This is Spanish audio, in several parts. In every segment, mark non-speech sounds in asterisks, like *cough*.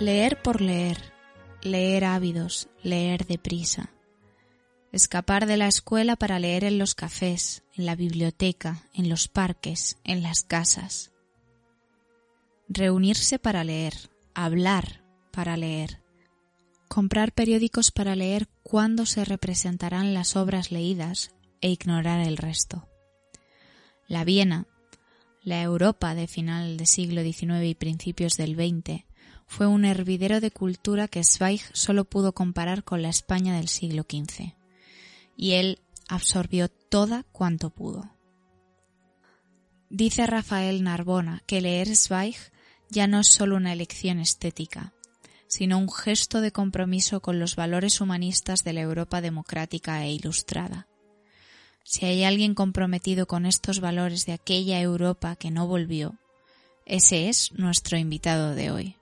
Leer por leer, leer ávidos, leer deprisa. Escapar de la escuela para leer en los cafés, en la biblioteca, en los parques, en las casas. Reunirse para leer, hablar para leer. Comprar periódicos para leer cuándo se representarán las obras leídas e ignorar el resto. La Viena, la Europa de final del siglo XIX y principios del XX, fue un hervidero de cultura que Zweig solo pudo comparar con la España del siglo XV. Y él absorbió toda cuanto pudo. Dice Rafael Narbona que leer Zweig ya no es solo una elección estética, sino un gesto de compromiso con los valores humanistas de la Europa democrática e ilustrada. Si hay alguien comprometido con estos valores de aquella Europa que no volvió, ese es nuestro invitado de hoy.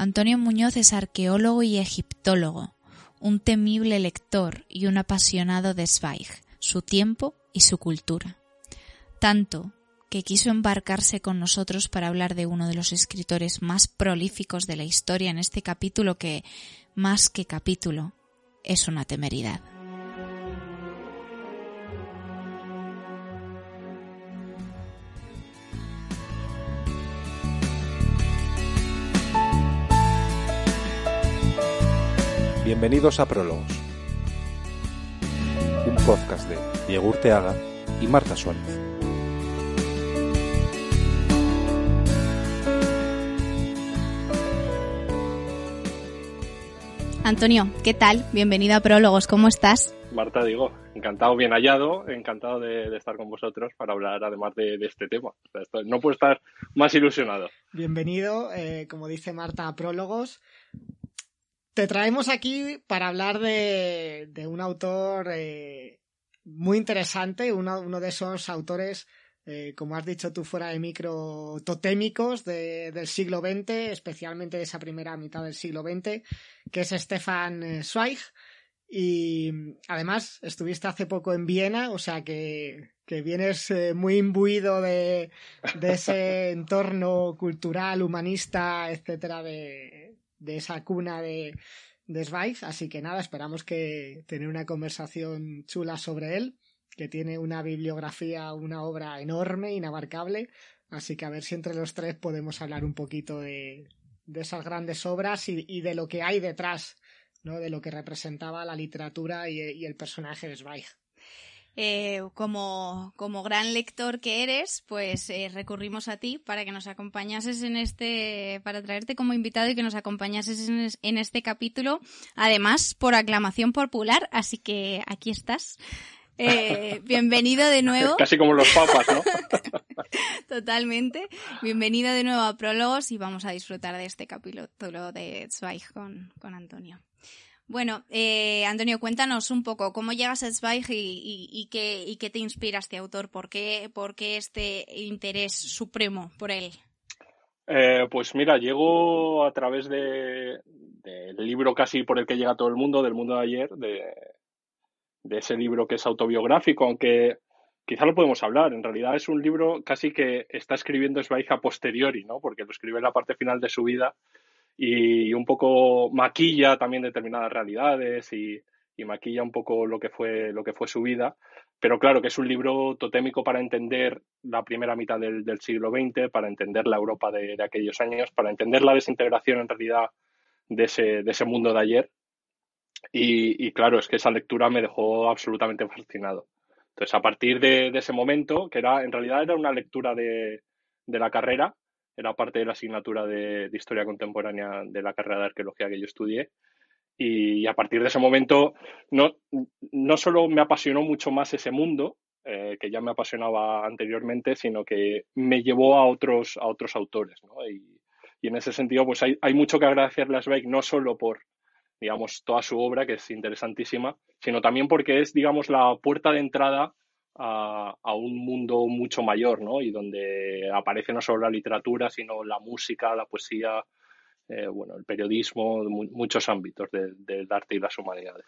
Antonio Muñoz es arqueólogo y egiptólogo, un temible lector y un apasionado de Zweig, su tiempo y su cultura. Tanto que quiso embarcarse con nosotros para hablar de uno de los escritores más prolíficos de la historia en este capítulo que, más que capítulo, es una temeridad. Bienvenidos a Prólogos, un podcast de Diego Urteaga y Marta Suárez. Antonio, ¿qué tal? Bienvenido a Prólogos, ¿cómo estás? Marta, digo, encantado, bien hallado, encantado de, estar con vosotros para hablar además de, este tema. no puedo estar más ilusionado. Bienvenido, eh, como dice Marta, a Prólogos. Te traemos aquí para hablar de, un autor eh, muy interesante, uno de esos autores eh, como has dicho tú, fuera de micro, totémicos del siglo XX, especialmente de esa primera mitad del siglo XX, que es Stefan eh, Zweig. Y además estuviste hace poco en Viena, o sea que, vienes eh, muy imbuido de, ese *laughs* entorno cultural, humanista, etcétera, de, esa cuna de, de. Así que nada, esperamos que tener una conversación chula sobre él que tiene una bibliografía, una obra enorme, inabarcable. Así que a ver si entre los tres podemos hablar un poquito de, esas grandes obras y, de lo que hay detrás, ¿no? de lo que representaba la literatura y, el personaje de Zweig. Eh, como, como, gran lector que eres, pues eh, recurrimos a ti para que nos acompañases en este, para traerte como invitado y que nos acompañases en, en este capítulo, además por aclamación popular, así que aquí estás. Eh, *laughs* bienvenido de nuevo. Casi como los papas, ¿no? *laughs* Totalmente. Bienvenido de nuevo a Prólogos y vamos a disfrutar de este capítulo de Zweig con, con Antonio. Bueno, eh, Antonio, cuéntanos un poco cómo llegas a Zweig y, qué, y qué te inspira este autor, por qué, por qué este interés supremo por él. Eh, pues mira, llego a través de, del libro casi por el que llega todo el mundo, del mundo de ayer, de, de ese libro que es autobiográfico, aunque quizá lo podemos hablar. En realidad es un libro casi que está escribiendo Zweig a posteriori, ¿no? Porque lo escribe en la parte final de su vida y un poco maquilla también determinadas realidades y, maquilla un poco lo que fue lo que fue su vida. Pero claro que es un libro totémico para entender la primera mitad del, siglo XX, para entender la Europa de, aquellos años, para entender la desintegración en realidad de ese, de ese mundo de ayer y, claro, es que esa lectura me dejó absolutamente fascinado. Entonces, a partir de, ese momento, que era en realidad era una lectura de, la carrera, era parte de la asignatura de, Historia Contemporánea de la carrera de Arqueología que yo estudié, y, a partir de ese momento no, no solo me apasionó mucho más ese mundo, eh, que ya me apasionaba anteriormente, sino que me llevó a otros, a otros autores. Y, en ese sentido, pues hay, hay mucho que agradecerle a Zweig, no solo por digamos, toda su obra, que es interesantísima, sino también porque es, digamos, la puerta de entrada a, un mundo mucho mayor, ¿no? Y donde aparece no solo la literatura, sino la música, la poesía, eh, bueno, el periodismo, muchos ámbitos del arte y las humanidades.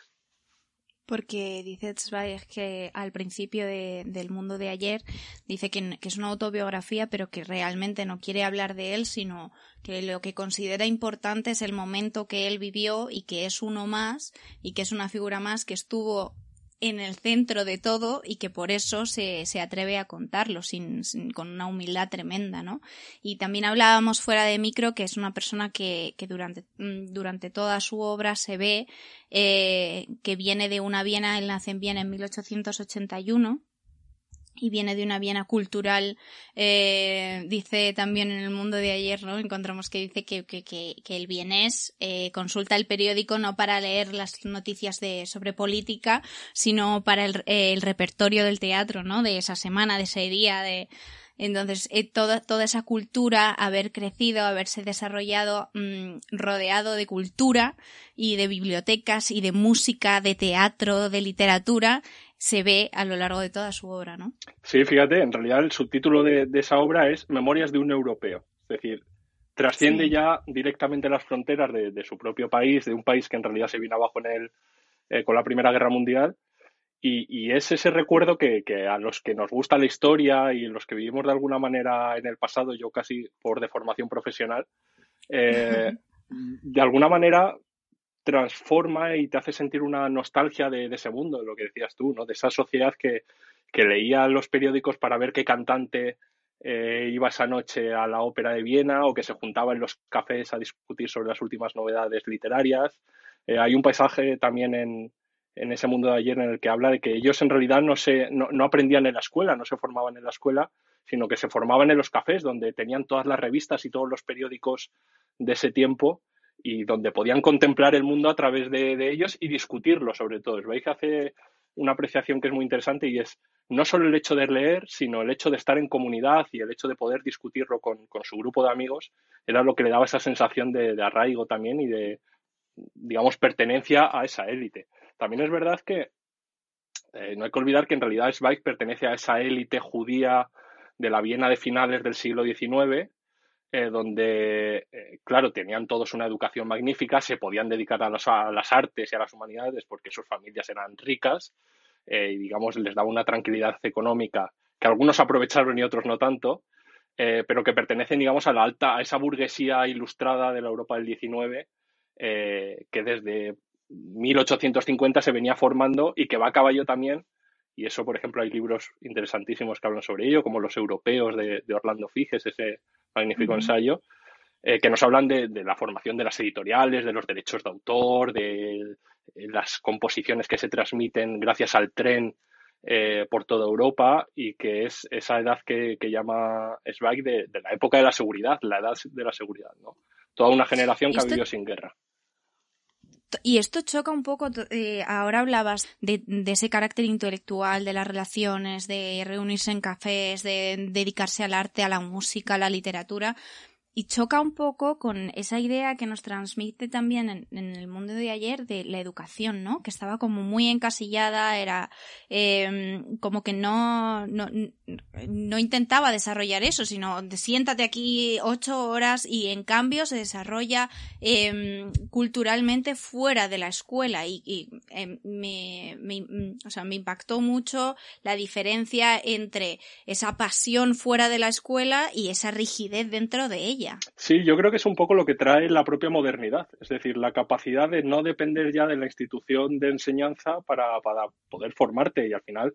porque dice Zweig que al principio del mundo de ayer dice que, es una autobiografía, pero que realmente no quiere hablar de él, sino que lo que considera importante es el momento que él vivió y que es uno más y que es una figura más que estuvo en el centro de todo y que por eso se, se atreve a contarlo sin, con una humildad tremenda, ¿no? Y también hablábamos fuera de micro que es una persona que, que durante, mm, durante toda su obra se ve eh, que viene de una Viena, él nace en Viena en 1881 y viene de una Viena cultural, eh, dice también en el mundo de ayer, ¿no? Encontramos que dice que, el vienés eh, consulta el periódico no para leer las noticias de, sobre política, sino para el, el repertorio del teatro, ¿no? De esa semana, de ese día, de, entonces, eh, toda, toda esa cultura, haber crecido, haberse desarrollado mm, rodeado de cultura y de bibliotecas y de música, de teatro, de literatura, se ve a lo largo de toda su obra, ¿no? Sí, fíjate, en realidad el subtítulo de, esa obra es Memorias de un europeo. Es decir, trasciende ya directamente las fronteras de, su propio país, de un país que en realidad se vino abajo en el, eh, con la Primera Guerra Mundial. Y, es ese recuerdo que, a los que nos gusta la historia y los que vivimos de alguna manera en el pasado, yo casi por deformación profesional, eh, *laughs* de alguna manera transforma y te hace sentir una nostalgia de, ese mundo, de lo que decías tú, ¿no? De esa sociedad que, leía los periódicos para ver qué cantante eh, iba esa noche a la ópera de Viena o que se juntaba en los cafés a discutir sobre las últimas novedades literarias. Eh, hay un paisaje también en, ese mundo de ayer en el que habla de que ellos en realidad no, se, no, no aprendían en la escuela, no se formaban en la escuela, sino que se formaban en los cafés donde tenían todas las revistas y todos los periódicos de ese tiempo y donde podían contemplar el mundo a través de, ellos y discutirlo sobre todo. Que hace una apreciación que es muy interesante y es no solo el hecho de leer, sino el hecho de estar en comunidad y el hecho de poder discutirlo con, su grupo de amigos, era lo que le daba esa sensación de, arraigo también y de, digamos, pertenencia a esa élite. También es verdad que eh, no hay que olvidar que en realidad Zweig pertenece a esa élite judía de la Viena de finales del siglo XIX, eh, donde, eh, claro, tenían todos una educación magnífica, se podían dedicar a, las artes y a las humanidades porque sus familias eran ricas eh, y, digamos, les daba una tranquilidad económica que algunos aprovecharon y otros no tanto, pero que pertenecen, digamos, a la alta, a esa burguesía ilustrada de la Europa del XIX, que desde 1850 se venía formando y que va a caballo también. Y eso, por ejemplo, hay libros interesantísimos que hablan sobre ello, como Los Europeos de, Orlando Figes, ese magnífico ensayo, eh, que nos hablan de, la formación de las editoriales, de los derechos de autor, de, las composiciones que se transmiten gracias al tren eh, por toda Europa y que es esa edad que, llama Zweig de, la época de la seguridad, la edad de la seguridad, ¿no? Toda una generación que ha vivido sin guerra. Y esto choca un poco, eh, ahora hablabas de, de, ese carácter intelectual, de las relaciones, de reunirse en cafés, de dedicarse al arte, a la música, a la literatura, y choca un poco con esa idea que nos transmite también en, el mundo de ayer de la educación, ¿no? Que estaba como muy encasillada, era eh, como que no, no, no, intentaba desarrollar eso, sino de, siéntate aquí ocho horas y en cambio se desarrolla eh, culturalmente fuera de la escuela y, y eh, me, me, o sea, me impactó mucho la diferencia entre esa pasión fuera de la escuela y esa rigidez dentro de ella. Sí, yo creo que es un poco lo que trae la propia modernidad, es decir, la capacidad de no depender ya de la institución de enseñanza para, poder formarte. Y al final,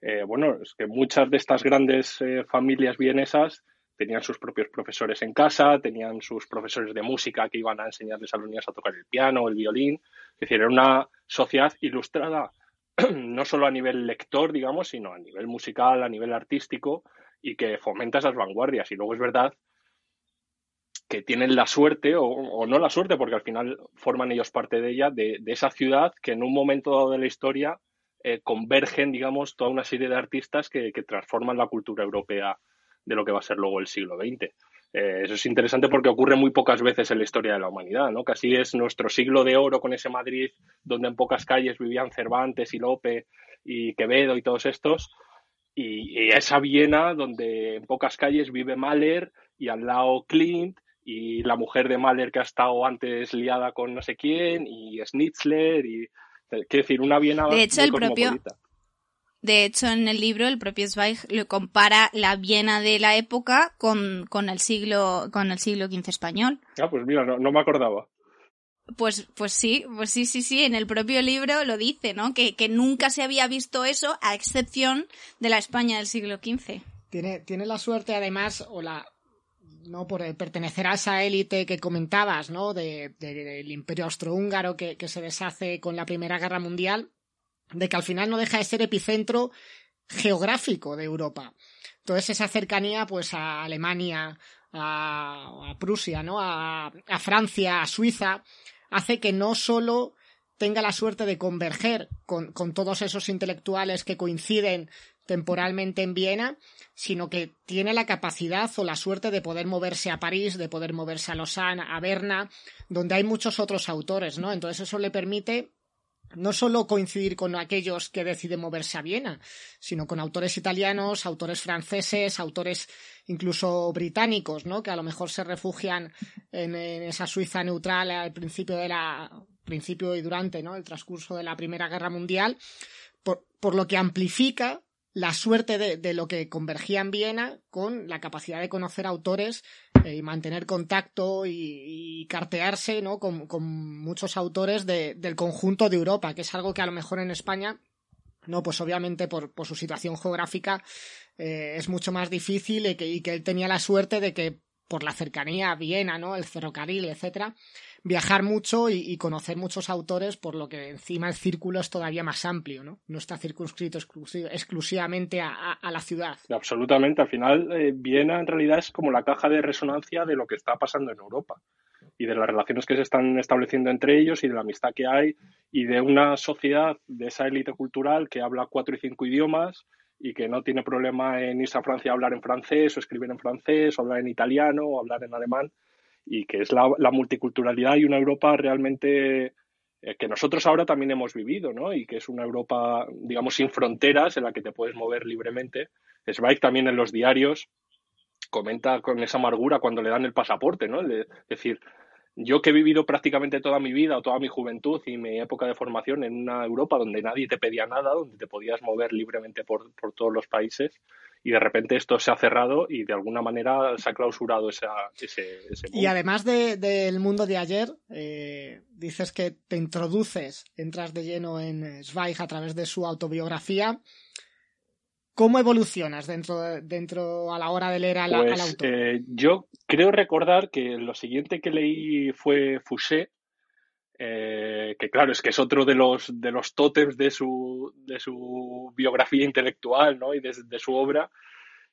eh, bueno, es que muchas de estas grandes eh, familias vienesas tenían sus propios profesores en casa, tenían sus profesores de música que iban a enseñarles a los niños a tocar el piano, el violín, es decir, era una sociedad ilustrada *clears throat* no solo a nivel lector, digamos, sino a nivel musical, a nivel artístico y que fomenta esas vanguardias. Y luego es verdad que tienen la suerte, o, no la suerte, porque al final forman ellos parte de ella, de, esa ciudad que en un momento dado de la historia eh, convergen, digamos, toda una serie de artistas que, transforman la cultura europea de lo que va a ser luego el siglo XX. Eh, eso es interesante porque ocurre muy pocas veces en la historia de la humanidad, ¿no? Casi es nuestro siglo de oro con ese Madrid donde en pocas calles vivían Cervantes y Lope y Quevedo y todos estos, y, y esa Viena donde en pocas calles vive Mahler y al lado Klimt y la mujer de Mahler que ha estado antes liada con no sé quién, y Schnitzler, y Quiero decir, una Viena de hecho, el propio De hecho, en el libro el propio Zweig le compara la Viena de la época con, con el siglo con el siglo XV español. Ah, pues mira, no, no me acordaba. Pues, pues sí, pues sí, sí, sí, en el propio libro lo dice, ¿no? Que, que nunca se había visto eso, a excepción de la España del siglo XV. Tiene, tiene la suerte, además, o la, no por pertenecer a esa élite que comentabas, ¿no? De, del imperio austrohúngaro que, que se deshace con la Primera Guerra Mundial, de que al final no deja de ser epicentro geográfico de Europa. Entonces esa cercanía pues a Alemania, a, a Prusia, ¿no? A, a, Francia, a Suiza, hace que no solo tenga la suerte de converger con, con todos esos intelectuales que coinciden temporalmente en Viena, sino que tiene la capacidad o la suerte de poder moverse a París, de poder moverse a Lausanne, a Berna, donde hay muchos otros autores, ¿no? Entonces eso le permite no solo coincidir con aquellos que deciden moverse a Viena, sino con autores italianos, autores franceses, autores incluso británicos, ¿no? Que a lo mejor se refugian en, esa Suiza neutral al principio de la principio y durante, ¿no? El transcurso de la Primera Guerra Mundial, por lo que amplifica la suerte de, de, lo que convergía en Viena con la capacidad de conocer autores eh, y mantener contacto y, cartearse ¿no? con, con muchos autores de, del conjunto de Europa, que es algo que a lo mejor en España, no, pues obviamente por, por su situación geográfica eh, es mucho más difícil y que, y que él tenía la suerte de que por la cercanía a Viena, ¿no? el ferrocarril, etcétera, viajar mucho y, conocer muchos autores, por lo que encima el círculo es todavía más amplio, ¿no? No está circunscrito exclusivamente a la ciudad. Absolutamente. Al final, eh, Viena en realidad es como la caja de resonancia de lo que está pasando en Europa y de las relaciones que se están estableciendo entre ellos y de la amistad que hay y de una sociedad, de esa élite cultural que habla cuatro y cinco idiomas y que no tiene problema en irse a Francia a hablar en francés o escribir en francés o hablar en italiano o hablar en alemán y que es la, multiculturalidad y una Europa realmente eh, que nosotros ahora también hemos vivido, ¿no? Y que es una Europa, digamos, sin fronteras en la que te puedes mover libremente. Zweig también en los diarios comenta con esa amargura cuando le dan el pasaporte, ¿no? Es decir, yo que he vivido prácticamente toda mi vida o toda mi juventud y mi época de formación en una Europa donde nadie te pedía nada, donde te podías mover libremente por, por todos los países, y de repente esto se ha cerrado y de alguna manera se ha clausurado esa, ese, ese mundo. Y además del de, mundo de ayer, eh, dices que te introduces, entras de lleno en Zweig a través de su autobiografía. ¿Cómo evolucionas dentro, dentro a la hora de leer al, pues, al autor? Eh, yo creo recordar que lo siguiente que leí fue Fouché, eh, que claro, es que es otro de los, de los tótems de su, de su biografía intelectual ¿no? y de, su obra.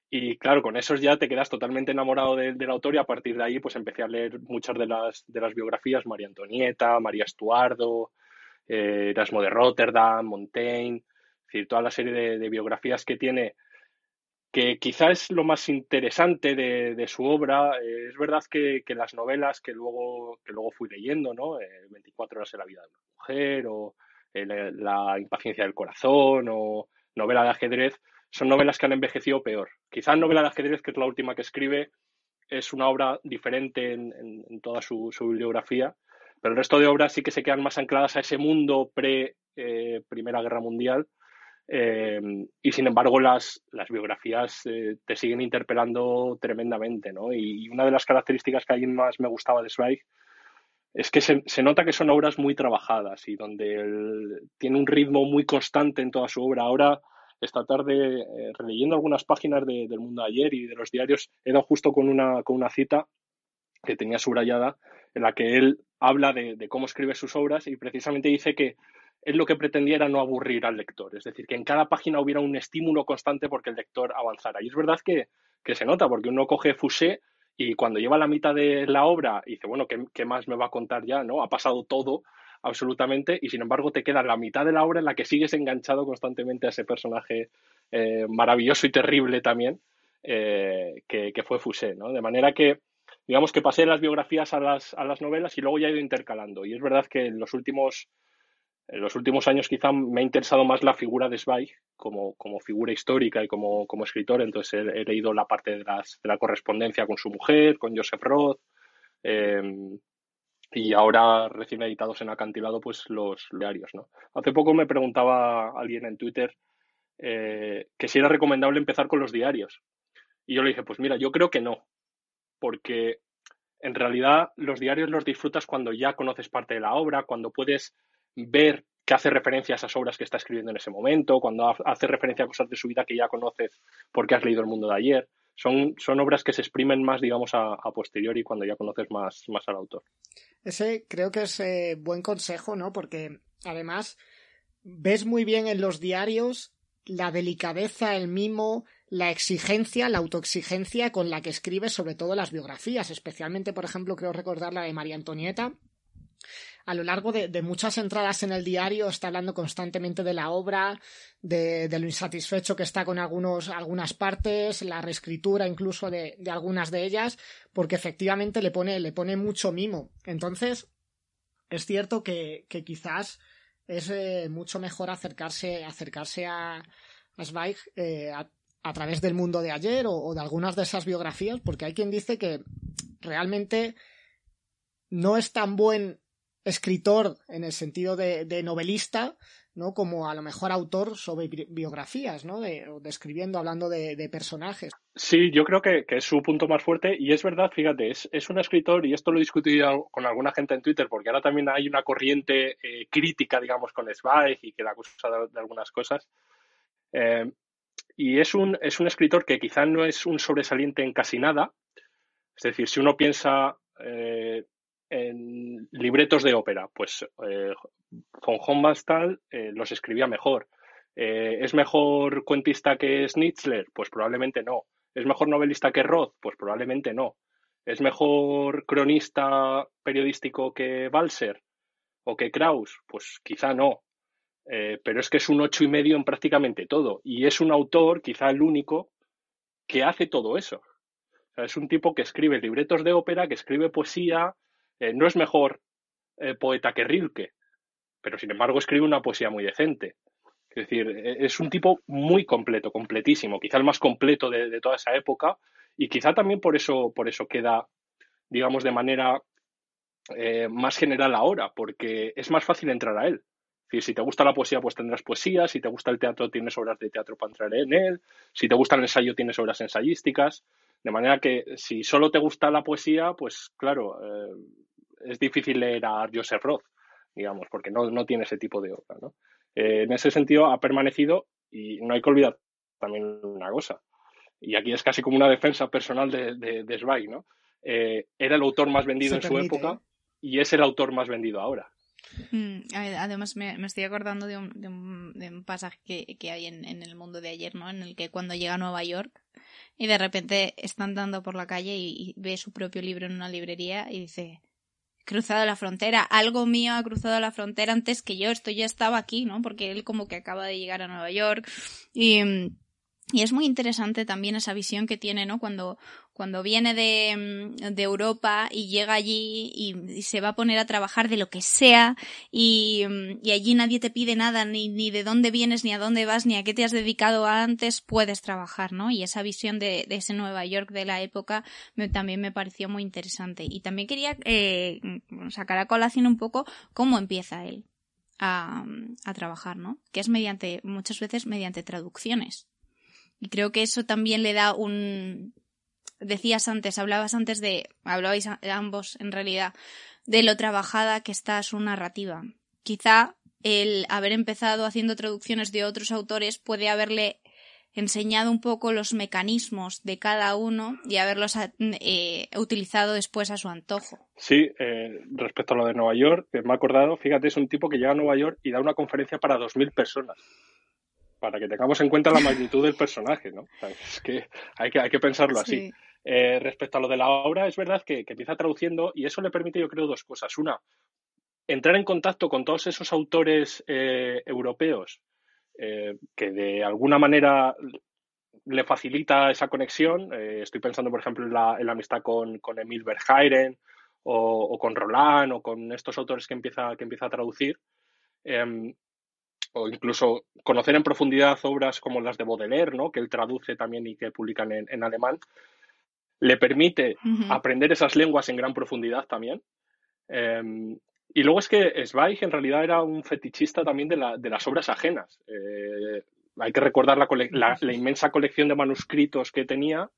Y claro, con esos ya te quedas totalmente enamorado de, del autor y a partir de ahí pues empecé a leer muchas de las, de las biografías, María Antonieta, María Estuardo, eh, Erasmo de Rotterdam, Montaigne, decir, toda la serie de biografías que tiene que quizá es lo más interesante de, de su obra. Eh, es verdad que, que, las novelas que luego, que luego fui leyendo, ¿no? Eh, 24 horas en la vida de una mujer, o eh, la, impaciencia del corazón, o novela de ajedrez, son novelas que han envejecido peor. Quizá novela de ajedrez, que es la última que escribe, es una obra diferente en, en, toda su, su, bibliografía, pero el resto de obras sí que se quedan más ancladas a ese mundo pre-Primera eh, Guerra Mundial eh, y sin embargo, las, las biografías eh, te siguen interpelando tremendamente, ¿no? Y una de las características que a mí más me gustaba de Zweig es que se, se, nota que son obras muy trabajadas y donde el, tiene un ritmo muy constante en toda su obra. Ahora, esta tarde, eh, releyendo algunas páginas de, del mundo de ayer y de los diarios, he dado justo con una, con una cita que tenía subrayada en la que él habla de, de cómo escribe sus obras y precisamente dice que él lo que pretendía era no aburrir al lector, es decir, que en cada página hubiera un estímulo constante porque el lector avanzara. Y es verdad que, que se nota, porque uno coge Fouché y cuando lleva la mitad de la obra y dice, bueno, ¿qué, ¿qué, más me va a contar ya? ¿no? Ha pasado todo absolutamente y sin embargo te queda la mitad de la obra en la que sigues enganchado constantemente a ese personaje eh, maravilloso y terrible también, eh, que, que, fue Fouché, ¿no? De manera que digamos que pasé las biografías a las, a las novelas y luego ya he ido intercalando. Y es verdad que en los últimos en los últimos años quizá me ha interesado más la figura de Zweig como, como figura histórica y como, como escritor, entonces he, leído la parte de, las, de la correspondencia con su mujer, con Joseph Roth, eh, y ahora recién editados en acantilado, pues los diarios, ¿no? Hace poco me preguntaba alguien en Twitter eh, que si era recomendable empezar con los diarios. Y yo le dije, pues mira, yo creo que no, porque en realidad los diarios los disfrutas cuando ya conoces parte de la obra, cuando puedes ver que hace referencia a esas obras que está escribiendo en ese momento, cuando hace referencia a cosas de su vida que ya conoces porque has leído El mundo de ayer. Son, son obras que se exprimen más, digamos, a, posteriori cuando ya conoces más, más al autor. Ese creo que es eh, buen consejo, ¿no? Porque además ves muy bien en los diarios la delicadeza, el mimo, la exigencia, la autoexigencia con la que escribe sobre todo las biografías, especialmente, por ejemplo, creo recordar la de María Antonieta. A lo largo de, muchas entradas en el diario está hablando constantemente de la obra, de, lo insatisfecho que está con algunos, algunas partes, la reescritura incluso de, algunas de ellas, porque efectivamente le pone, le pone mucho mimo. Entonces, es cierto que, quizás es eh, mucho mejor acercarse, acercarse a, a Zweig eh, a, a través del mundo de ayer o, de algunas de esas biografías, porque hay quien dice que realmente no es tan buen escritor en el sentido de, novelista, ¿no? Como a lo mejor autor sobre biografías, ¿no? De, describiendo, hablando de, personajes. Sí, yo creo que, es su punto más fuerte y es verdad, fíjate, es, un escritor y esto lo he discutido con alguna gente en Twitter porque ahora también hay una corriente eh, crítica, digamos, con Zweig y que la acusa de, algunas cosas. Eh, y es un, es un escritor que quizá no es un sobresaliente en casi nada. Es decir, si uno piensa eh, en libretos de ópera, pues eh, von Hommastal eh, los escribía mejor. ¿Es mejor cuentista que Schnitzler? Pues probablemente no. ¿Es mejor novelista que Roth? Pues probablemente no. ¿Es mejor cronista periodístico que Balser o que Kraus? Pues quizá no. Eh, pero es que es un ocho y medio en prácticamente todo. Y es un autor, quizá el único, que hace todo eso. es un tipo que escribe libretos de ópera, que escribe poesía, eh, no es mejor eh, poeta que Rilke, pero sin embargo escribe una poesía muy decente. Es decir, e, es un tipo muy completo, completísimo, quizá el más completo de, de toda esa época, y quizá también por eso, por eso queda, digamos, de manera más general ahora, porque es más fácil entrar a él si te gusta la poesía, pues tendrás poesía. Si te gusta el teatro, tienes obras de teatro para entrar en él. Si te gusta el ensayo, tienes obras ensayísticas. De manera que si solo te gusta la poesía, pues claro, eh, es difícil leer a Joseph Roth, digamos, porque no, no tiene ese tipo de obra. ¿no? Eh, en ese sentido, ha permanecido y no hay que olvidar también una cosa. Y aquí es casi como una defensa personal de, de, Zweig, ¿no? Eh, era el autor más vendido en su época y es el autor más vendido ahora. Mm, además, me, estoy acordando de un, de un, pasaje que, hay en, el mundo de ayer, ¿no? En el que cuando llega a Nueva York y de repente está andando por la calle y, ve su propio libro en una librería y dice, cruzado la frontera, algo mío ha cruzado la frontera antes que yo, esto ya estaba aquí, ¿no? Porque él como que acaba de llegar a Nueva York y y es muy interesante también esa visión que tiene, ¿no? Cuando, cuando viene de, mm, de Europa y llega allí y, se va a poner a trabajar de lo que sea y, mm, y, allí nadie te pide nada, ni, ni de dónde vienes, ni a dónde vas, ni a qué te has dedicado antes, puedes trabajar, ¿no? Y esa visión de, ese Nueva York de la época también me pareció muy interesante. Y también quería eh, sacar a colación un poco cómo empieza él a, a trabajar, ¿no? Que es mediante, muchas veces mediante traducciones. Y creo que eso también le da un... Decías antes, hablabas antes de... Hablabais ambos, en realidad, de lo trabajada que está su narrativa. Quizá el haber empezado haciendo traducciones de otros autores puede haberle enseñado un poco los mecanismos de cada uno y haberlos eh, utilizado después a su antojo. Sí, eh, respecto a lo de Nueva York, me ha acordado, fíjate, es un tipo que llega a Nueva York y da una conferencia para 2.000 personas para que tengamos en cuenta la magnitud del personaje, ¿no? es que hay que, hay que pensarlo así. Eh, respecto a lo de la obra, es verdad que, empieza traduciendo y eso le permite, yo creo, dos cosas. Una, entrar en contacto con todos esos autores eh, europeos eh, que de alguna manera le facilita esa conexión. estoy pensando, por ejemplo, en la, amistad con, con Emil Verheiren o, o, con Roland o con estos autores que empieza, que empieza a traducir. Em, o incluso conocer en profundidad obras como las de Baudelaire, ¿no? que él traduce también y que publican en, alemán, le permite aprender esas lenguas en gran profundidad también. Em, y luego es que Zweig en realidad era un fetichista también de, las obras ajenas. Eh, hay que recordar la, inmensa colección de manuscritos que tenía,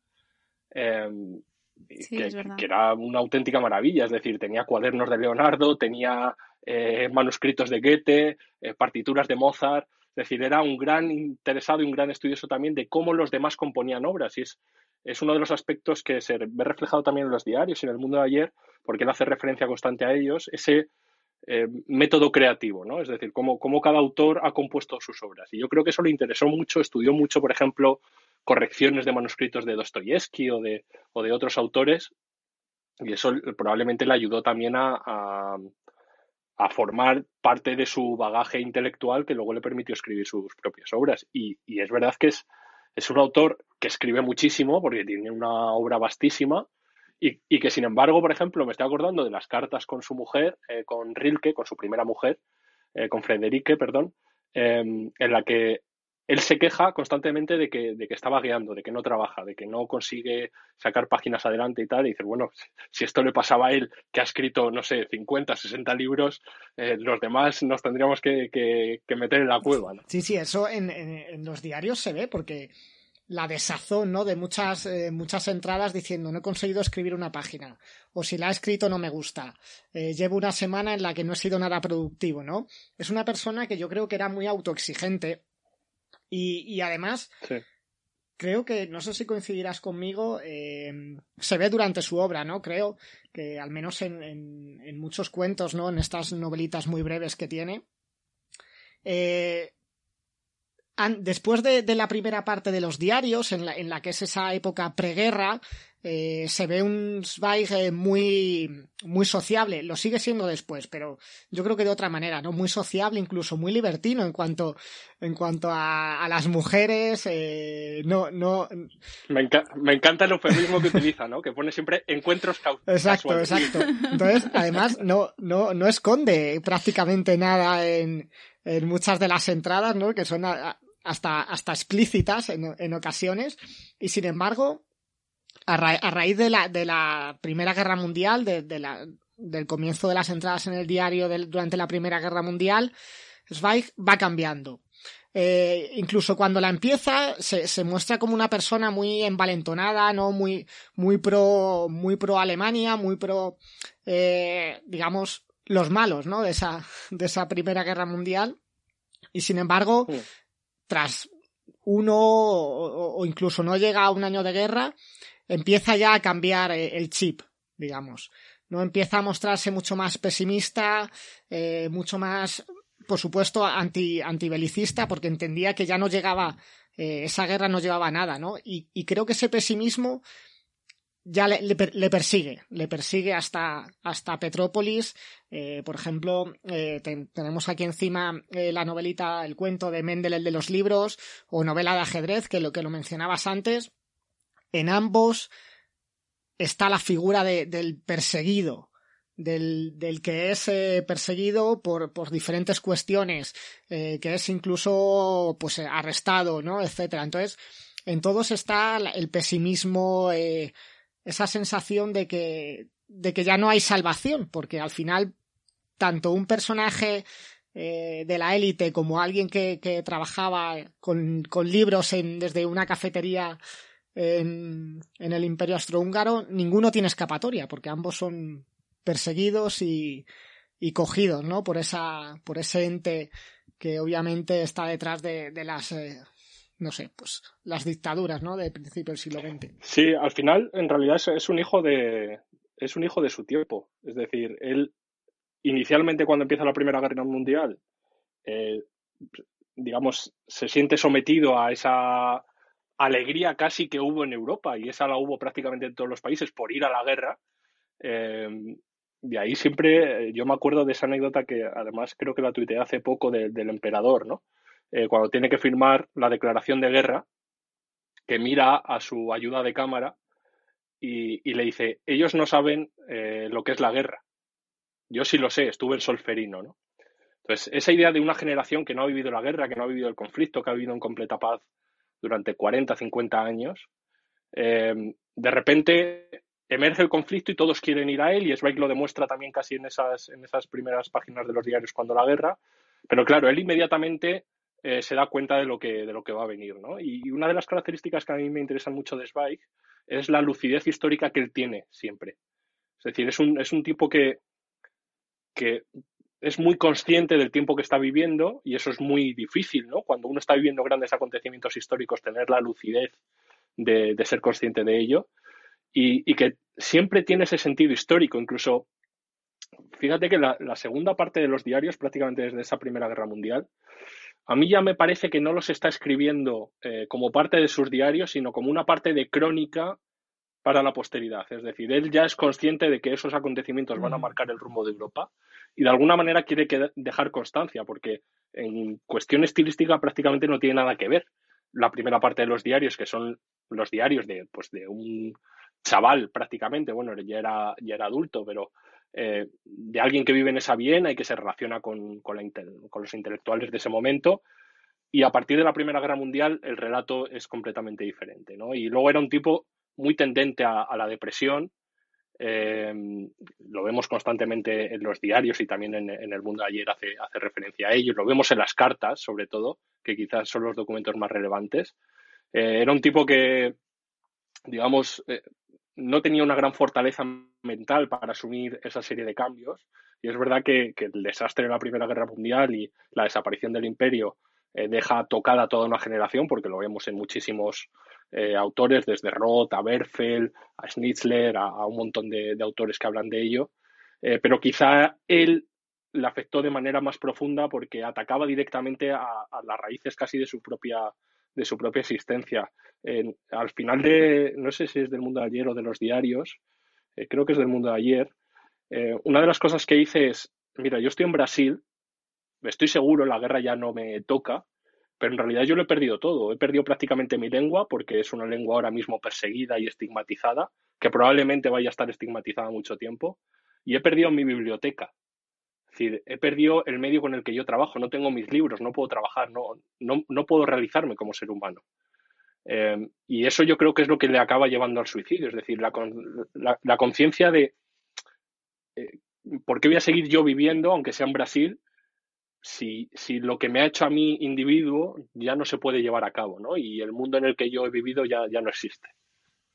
em, que, era una auténtica maravilla. Es decir, tenía cuadernos de Leonardo, tenía eh, manuscritos de Goethe, eh, partituras de Mozart. Es decir, era un gran interesado y un gran estudioso también de cómo los demás componían obras. Y es, es uno de los aspectos que se ve reflejado también en los diarios y en el mundo de ayer, porque él hace referencia constante a ellos, ese eh, método creativo, ¿no? Es decir, cómo, cada autor ha compuesto sus obras. Y yo creo que eso le interesó mucho, estudió mucho, por ejemplo, correcciones de manuscritos de Dostoyevsky o de, o de otros autores, y eso probablemente le ayudó también a, formar parte de su bagaje intelectual que luego le permitió escribir sus propias obras. Y, es verdad que es, es un autor que escribe muchísimo porque tiene una obra vastísima, y, que sin embargo, por ejemplo, me estoy acordando de las cartas con su mujer, eh, con Rilke, con su primera mujer, eh, con Frederike, perdón, em, en la que él se queja constantemente de que, de que está vagueando, de que no trabaja, de que no consigue sacar páginas adelante y tal. Y dice, bueno, si esto le pasaba a él, que ha escrito, no sé, 50, 60 libros, eh, los demás nos tendríamos que, meter en la cueva. Sí, sí, eso en, en, los diarios se ve, porque la desazón, ¿no? De muchas, eh, muchas entradas diciendo no he conseguido escribir una página. O si la he escrito no me gusta. Eh, llevo una semana en la que no he sido nada productivo, ¿no? Es una persona que yo creo que era muy autoexigente. Y, además, creo que, no sé si coincidirás conmigo, eh, se ve durante su obra, ¿no? Creo que al menos en, en, muchos cuentos, ¿no? En estas novelitas muy breves que tiene. Eh, después de, la primera parte de los diarios, en la, que es esa época preguerra, eh, se ve un Zweig eh, muy, muy sociable. Lo sigue siendo después, pero yo creo que de otra manera, ¿no? Muy sociable, incluso muy libertino en cuanto, en cuanto a, las mujeres. Eh, no, no. Me, encanta el eufemismo que utiliza, ¿no? Que pone siempre encuentros casuales. Exacto, exacto. Entonces, además, no, no, no esconde prácticamente nada en, en muchas de las entradas, ¿no? Que son hasta, hasta explícitas en, en ocasiones. Y sin embargo, a, raíz de la, de la Primera Guerra Mundial, de, la, del comienzo de las entradas en el diario durante la Primera Guerra Mundial, Zweig va cambiando. Eh, incluso cuando la empieza, se, se, muestra como una persona muy envalentonada, ¿no? Muy, muy pro, muy pro Alemania, muy pro, eh, digamos, los malos, ¿no? De esa, de esa Primera Guerra Mundial. Y sin embargo, tras uno o, incluso no llega a un año de guerra, empieza ya a cambiar eh, el chip, digamos. No empieza a mostrarse mucho más pesimista, eh, mucho más, por supuesto, anti, antibelicista, porque entendía que ya no llegaba, eh, esa guerra no llevaba nada, ¿no? y, creo que ese pesimismo ya le, persigue, le persigue hasta, hasta Petrópolis. Por ejemplo, tenemos aquí encima la novelita, el cuento de Mendel, el de los libros, o novela de ajedrez, que lo que lo mencionabas antes. En ambos está la figura de, del perseguido, del, del, que es perseguido por, por, diferentes cuestiones, que es incluso pues arrestado, ¿no? etcétera. Entonces, en todos está el pesimismo, esa sensación de que, de que ya no hay salvación, porque al final, tanto un personaje eh, de la élite como alguien que, que trabajaba con, con libros en, desde una cafetería en, el Imperio Austrohúngaro, ninguno tiene escapatoria, porque ambos son perseguidos y, y cogidos, ¿no? Por esa, por ese ente que obviamente está detrás de, de las eh, no sé, pues las dictaduras, ¿no? De principio del siglo XX. Sí, al final, en realidad es, un hijo de es un hijo de su tiempo. Es decir, él inicialmente cuando empieza la Primera Guerra Mundial, eh, digamos, se siente sometido a esa alegría casi que hubo en Europa y esa la hubo prácticamente en todos los países por ir a la guerra. Eh, de ahí siempre, yo me acuerdo de esa anécdota que además creo que la tuiteé hace poco del emperador, ¿no? Eh, cuando tiene que firmar la declaración de guerra, que mira a su ayuda de cámara y, le dice, ellos no saben eh, lo que es la guerra. Yo sí lo sé, estuve en Solferino, ¿no? Entonces, esa idea de una generación que no ha vivido la guerra, que no ha vivido el conflicto, que ha vivido en completa paz durante 40, 50 años, eh, de repente emerge el conflicto y todos quieren ir a él, y Zweig lo demuestra también casi en esas, en esas primeras páginas de los diarios cuando la guerra. Pero claro, él inmediatamente eh, se da cuenta de lo que, de lo que va a venir. ¿no? Y, una de las características que a mí me interesan mucho de Zweig es la lucidez histórica que él tiene siempre. Es decir, es un, es un tipo que, que es muy consciente del tiempo que está viviendo y eso es muy difícil, ¿no? Cuando uno está viviendo grandes acontecimientos históricos, tener la lucidez de, ser consciente de ello y, que siempre tiene ese sentido histórico. Incluso, fíjate que la, segunda parte de los diarios, prácticamente desde esa Primera Guerra Mundial, a mí ya me parece que no los está escribiendo eh, como parte de sus diarios, sino como una parte de crónica para la posteridad. Es decir, él ya es consciente de que esos acontecimientos van a mm. marcar el rumbo de Europa y de alguna manera quiere dejar constancia, porque en cuestión estilística prácticamente no tiene nada que ver la primera parte de los diarios, que son los diarios de, pues, de un chaval prácticamente, bueno, ya era, ya era adulto, pero eh, de alguien que vive en esa Viena y que se relaciona con, con, los intelectuales de ese momento. Y a partir de la Primera Guerra Mundial el relato es completamente diferente. ¿no? Y luego era un tipo muy tendente a, la depresión. Eh, lo vemos constantemente en los diarios y también en, el mundo ayer hace, referencia a ello. Lo vemos en las cartas, sobre todo, que quizás son los documentos más relevantes. Eh, era un tipo que, digamos, eh, no tenía una gran fortaleza mental para asumir esa serie de cambios. Y es verdad que el desastre de la Primera Guerra Mundial y la desaparición del imperio deja tocada toda una generación, porque lo vemos en muchísimos eh, autores, desde Roth a Berfeld, a Schnitzler, a, un montón de, autores que hablan de ello. Eh, pero quizá él le afectó de manera más profunda porque atacaba directamente a, las raíces casi de su propia, de su propia existencia. al final de, no sé si es del mundo de ayer o de los diarios, eh, creo que es del mundo de ayer, una de las cosas que hice es, mira, yo estoy en Brasil, estoy seguro, la guerra ya no me toca, pero en realidad yo lo he perdido todo. He perdido prácticamente mi lengua porque es una lengua ahora mismo perseguida y estigmatizada, que probablemente vaya a estar estigmatizada mucho tiempo. Y he perdido mi biblioteca. Es decir, he perdido el medio con el que yo trabajo. No tengo mis libros, no puedo trabajar, no, no, puedo realizarme como ser humano. Eh, y eso yo creo que es lo que le acaba llevando al suicidio. Es decir, la, la, conciencia de eh, por qué voy a seguir yo viviendo, aunque sea en Brasil, si, si lo que me ha hecho a mí individuo ya no se puede llevar a cabo, ¿no? Y el mundo en el que yo he vivido ya, ya no existe.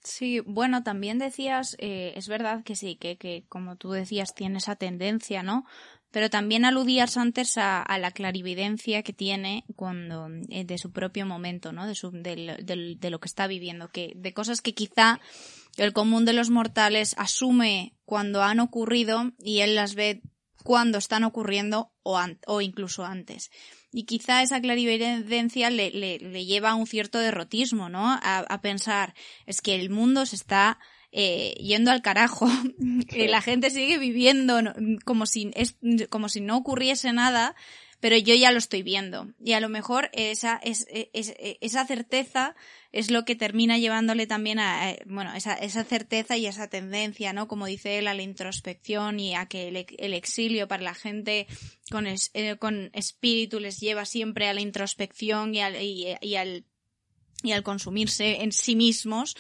Sí, bueno, también decías, eh, es verdad que sí, que, que como tú decías, tiene esa tendencia, ¿no? Pero también aludías antes a, la clarividencia que tiene cuando eh, de su propio momento, ¿no? De, su, de lo que está viviendo, que de cosas que quizá el común de los mortales asume cuando han ocurrido y él las ve cuando están ocurriendo o, o incluso antes. Y quizá esa clarividencia le, le, lleva a un cierto derrotismo, ¿no? A, pensar, es que el mundo se está eh, yendo al carajo, *laughs* que la gente sigue viviendo como si, es, como si no ocurriese nada, pero yo ya lo estoy viendo. Y a lo mejor esa, es, esa certeza es lo que termina llevándole también a, eh, bueno, esa, esa certeza y esa tendencia, ¿no? Como dice él, a la introspección y a que el, exilio para la gente con, eh, con espíritu les lleva siempre a la introspección y al, y al y al consumirse en sí mismos,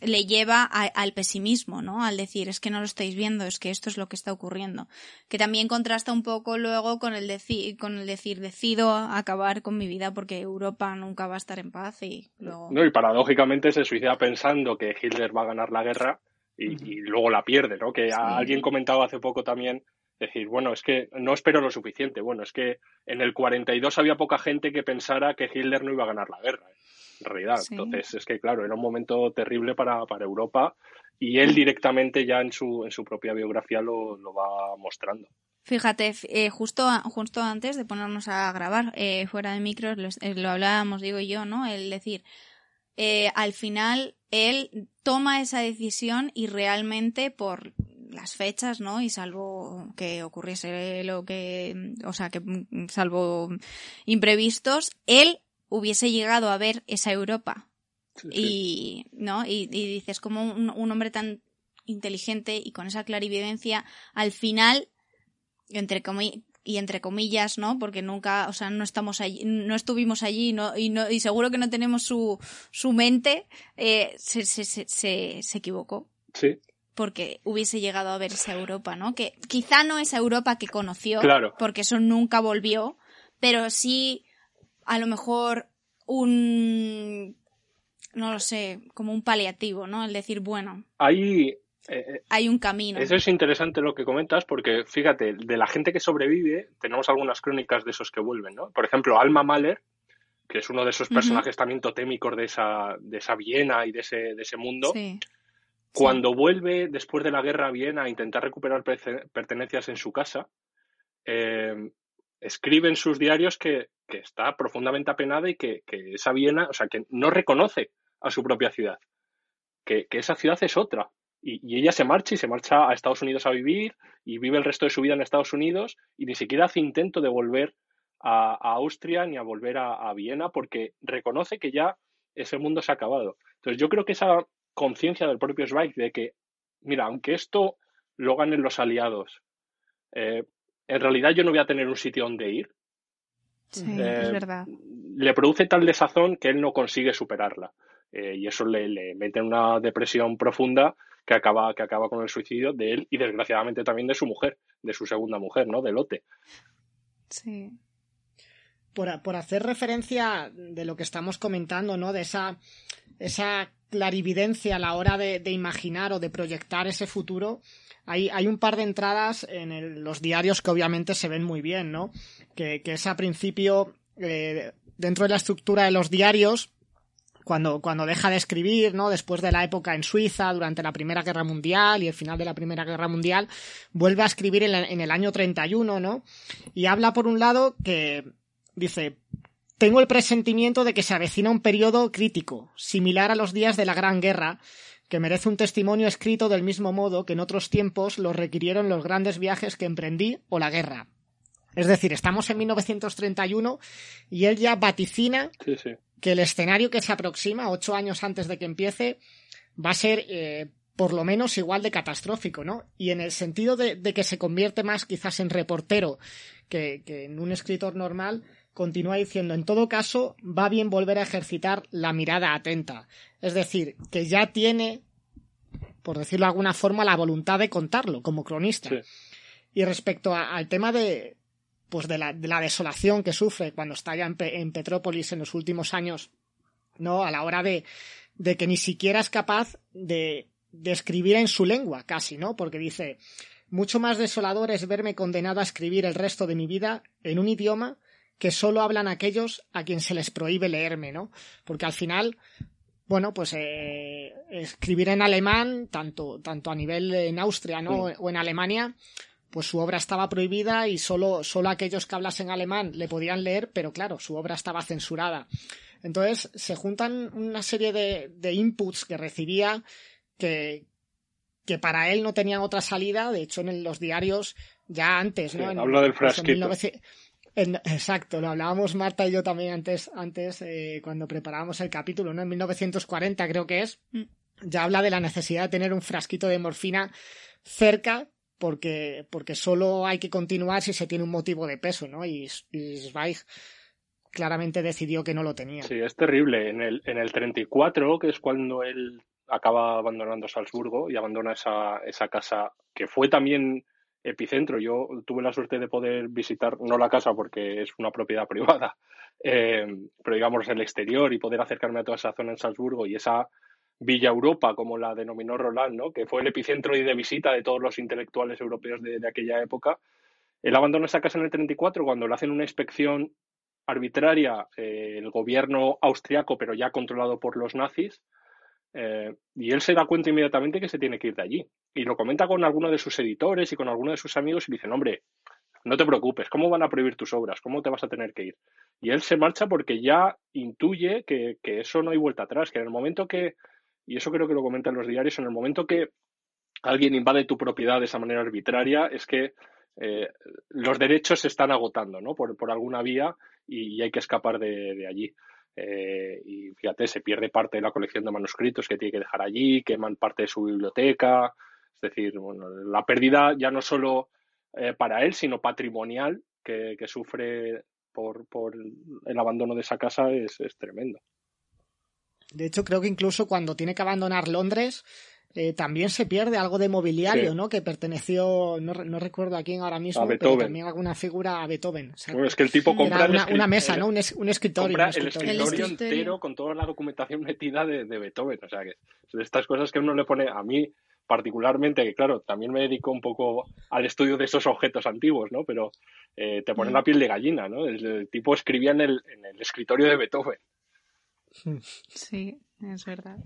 le lleva al pesimismo, ¿no? Al decir, es que no lo estáis viendo, es que esto es lo que está ocurriendo. Que también contrasta un poco luego con el, decir, con el decir, decido acabar con mi vida porque Europa nunca va a estar en paz y luego... No, y paradójicamente se suicida pensando que Hitler va a ganar la guerra y, luego la pierde, ¿no? Que alguien comentaba hace poco también, decir, bueno, es que no espero lo suficiente. Bueno, es que en el 42 había poca gente que pensara que Hitler no iba a ganar la guerra. ¿eh? en realidad. Entonces, es que claro, era un momento terrible para, para Europa y él directamente ya en su, en su propia biografía lo, lo va mostrando. Fíjate, eh, justo, justo antes de ponernos a grabar, eh, fuera de micros, eh, lo, hablábamos, digo yo, ¿no? El decir, al final él toma esa decisión y realmente por las fechas, ¿no? Y salvo que ocurriese lo que, o sea, que salvo imprevistos, él hubiese llegado a ver esa Europa. Y, ¿no? Y, dices, como un, hombre tan inteligente y con esa clarividencia, al final, entre y entre comillas, ¿no? Porque nunca, o sea, no estamos allí, no estuvimos allí, ¿no? Y, no, y seguro que no tenemos su, su mente, eh, se, se, se, se, equivocó. Sí, porque hubiese llegado a ver esa Europa, ¿no? Que quizá no esa Europa que conoció, Claro. porque eso nunca volvió, pero sí a lo mejor un no lo sé, como un paliativo, ¿no? El decir, bueno, Ahí eh, hay un camino. Eso es interesante lo que comentas porque, fíjate, de la gente que sobrevive, tenemos algunas crónicas de esos que vuelven, ¿no? Por ejemplo, Alma Mahler, que es uno de esos personajes también totémicos de esa, de esa Viena y de ese, de ese mundo, Sí. Cuando vuelve después de la guerra a Viena a intentar recuperar pertenencias en su casa, eh, escribe en sus diarios que, está profundamente apenada y que, que esa Viena, o sea, que no reconoce a su propia ciudad, que, que esa ciudad es otra. Y, y ella se marcha y se marcha a Estados Unidos a vivir y vive el resto de su vida en Estados Unidos y ni siquiera hace intento de volver a, a Austria ni a volver a, a Viena porque reconoce que ya ese mundo se ha acabado. Entonces yo creo que esa conciencia del propio Zweig de que, mira, aunque esto lo ganen los aliados, eh, en realidad yo no voy a tener un sitio donde ir, Sí, Eh, es verdad. le produce tal desazón que él no consigue superarla. Eh, y eso le, le mete en una depresión profunda que acaba, que acaba con el suicidio de él y desgraciadamente también de su mujer, de su segunda mujer, ¿no? De Lotte. Sí. por, por hacer referencia de lo que estamos comentando, ¿no? De esa, esa clarividencia a la hora de, imaginar o de proyectar ese futuro. Hay, un par de entradas en los diarios que obviamente se ven muy bien, ¿no? Que, es a principio, eh, dentro de la estructura de los diarios, cuando, cuando deja de escribir, ¿no? Después de la época en Suiza, durante la Primera Guerra Mundial y el final de la Primera Guerra Mundial, vuelve a escribir en, la- en el año 31, ¿no? Y habla por un lado que dice, tengo el presentimiento de que se avecina un periodo crítico, similar a los días de la Gran Guerra, que merece un testimonio escrito del mismo modo que en otros tiempos lo requirieron los grandes viajes que emprendí o la guerra. Es decir, estamos en 1931 y él ya vaticina Sí, sí. que el escenario que se aproxima, ocho años antes de que empiece, va a ser eh, por lo menos igual de catastrófico, ¿no? Y en el sentido de, de que se convierte más quizás en reportero que, que en un escritor normal, continúa diciendo, en todo caso, va bien volver a ejercitar la mirada atenta. Es decir, que ya tiene, por decirlo de alguna forma, la voluntad de contarlo como cronista. Sí. Y respecto a- al tema de, pues de la, de la desolación que sufre cuando está ya en, Pe- en Petrópolis en los últimos años, ¿no? A la hora de, de que ni siquiera es capaz de, de escribir en su lengua, casi, ¿no? Porque dice, mucho más desolador es verme condenado a escribir el resto de mi vida en un idioma que solo hablan aquellos a quien se les prohíbe leerme, ¿no? Porque al final, bueno, pues eh, escribir en alemán, tanto, tanto a nivel en Austria, ¿no? O en Alemania, pues su obra estaba prohibida y solo, solo aquellos que hablasen alemán le podían leer, pero claro, su obra estaba censurada. Entonces, se juntan una serie de, de inputs que recibía que, que para él no tenían otra salida. De hecho, en los diarios, ya antes, ¿no? Sí, del pues frasquito exacto, lo hablábamos Marta y yo también antes, antes eh, cuando preparábamos el capítulo, ¿no? En 1940 creo que es, Mm. ya habla de la necesidad de tener un frasquito de morfina cerca porque, porque solo hay que continuar si se tiene un motivo de peso, ¿no? Y, y Zweig claramente decidió que no lo tenía. Sí, es terrible. En el, en el 34, que es cuando él acaba abandonando Salzburgo y abandona esa, esa casa que fue también epicentro. Yo tuve la suerte de poder visitar, no la casa porque es una propiedad *laughs* privada, eh, pero digamos el exterior y poder acercarme a toda esa zona en Salzburgo y esa Villa Europa, como la denominó Roland, ¿no? que fue el epicentro y de visita de todos los intelectuales europeos de, aquella época. Él abandona esa casa en el 34 cuando le hacen una inspección arbitraria eh, el gobierno austriaco, pero ya controlado por los nazis, eh, y él se da cuenta inmediatamente que se tiene que ir de allí. Y lo comenta con alguno de sus editores y con alguno de sus amigos y dicen, hombre, no te preocupes, ¿cómo van a prohibir tus obras? ¿Cómo te vas a tener que ir? Y él se marcha porque ya intuye que, que eso no hay vuelta atrás, que en el momento que, y eso creo que lo comentan los diarios, en el momento que alguien invade tu propiedad de esa manera arbitraria, es que eh, los derechos se están agotando, ¿no? Por, por alguna vía y, y hay que escapar de, de allí. Eh, y fíjate, se pierde parte de la colección de manuscritos que tiene que dejar allí, queman parte de su biblioteca. Es decir, bueno, la pérdida ya no solo eh, para él, sino patrimonial que, que sufre por, por, el abandono de esa casa es, es, tremendo. De hecho, creo que incluso cuando tiene que abandonar Londres, eh, también se pierde algo de mobiliario, ¿no? Que perteneció, no, no, recuerdo a quién ahora mismo, pero también alguna figura a Beethoven. es que el tipo compra una, mesa, ¿no? Un, escritorio. el, escritorio entero con toda la documentación metida de, de, Beethoven. O sea, que estas cosas que uno le pone a mí particularmente, que claro, también me dedico un poco al estudio de esos objetos antiguos, ¿no? Pero eh, te pone mm. la piel de gallina, ¿no? El, tipo escribía en el, en el escritorio de Beethoven. Sí, es verdad.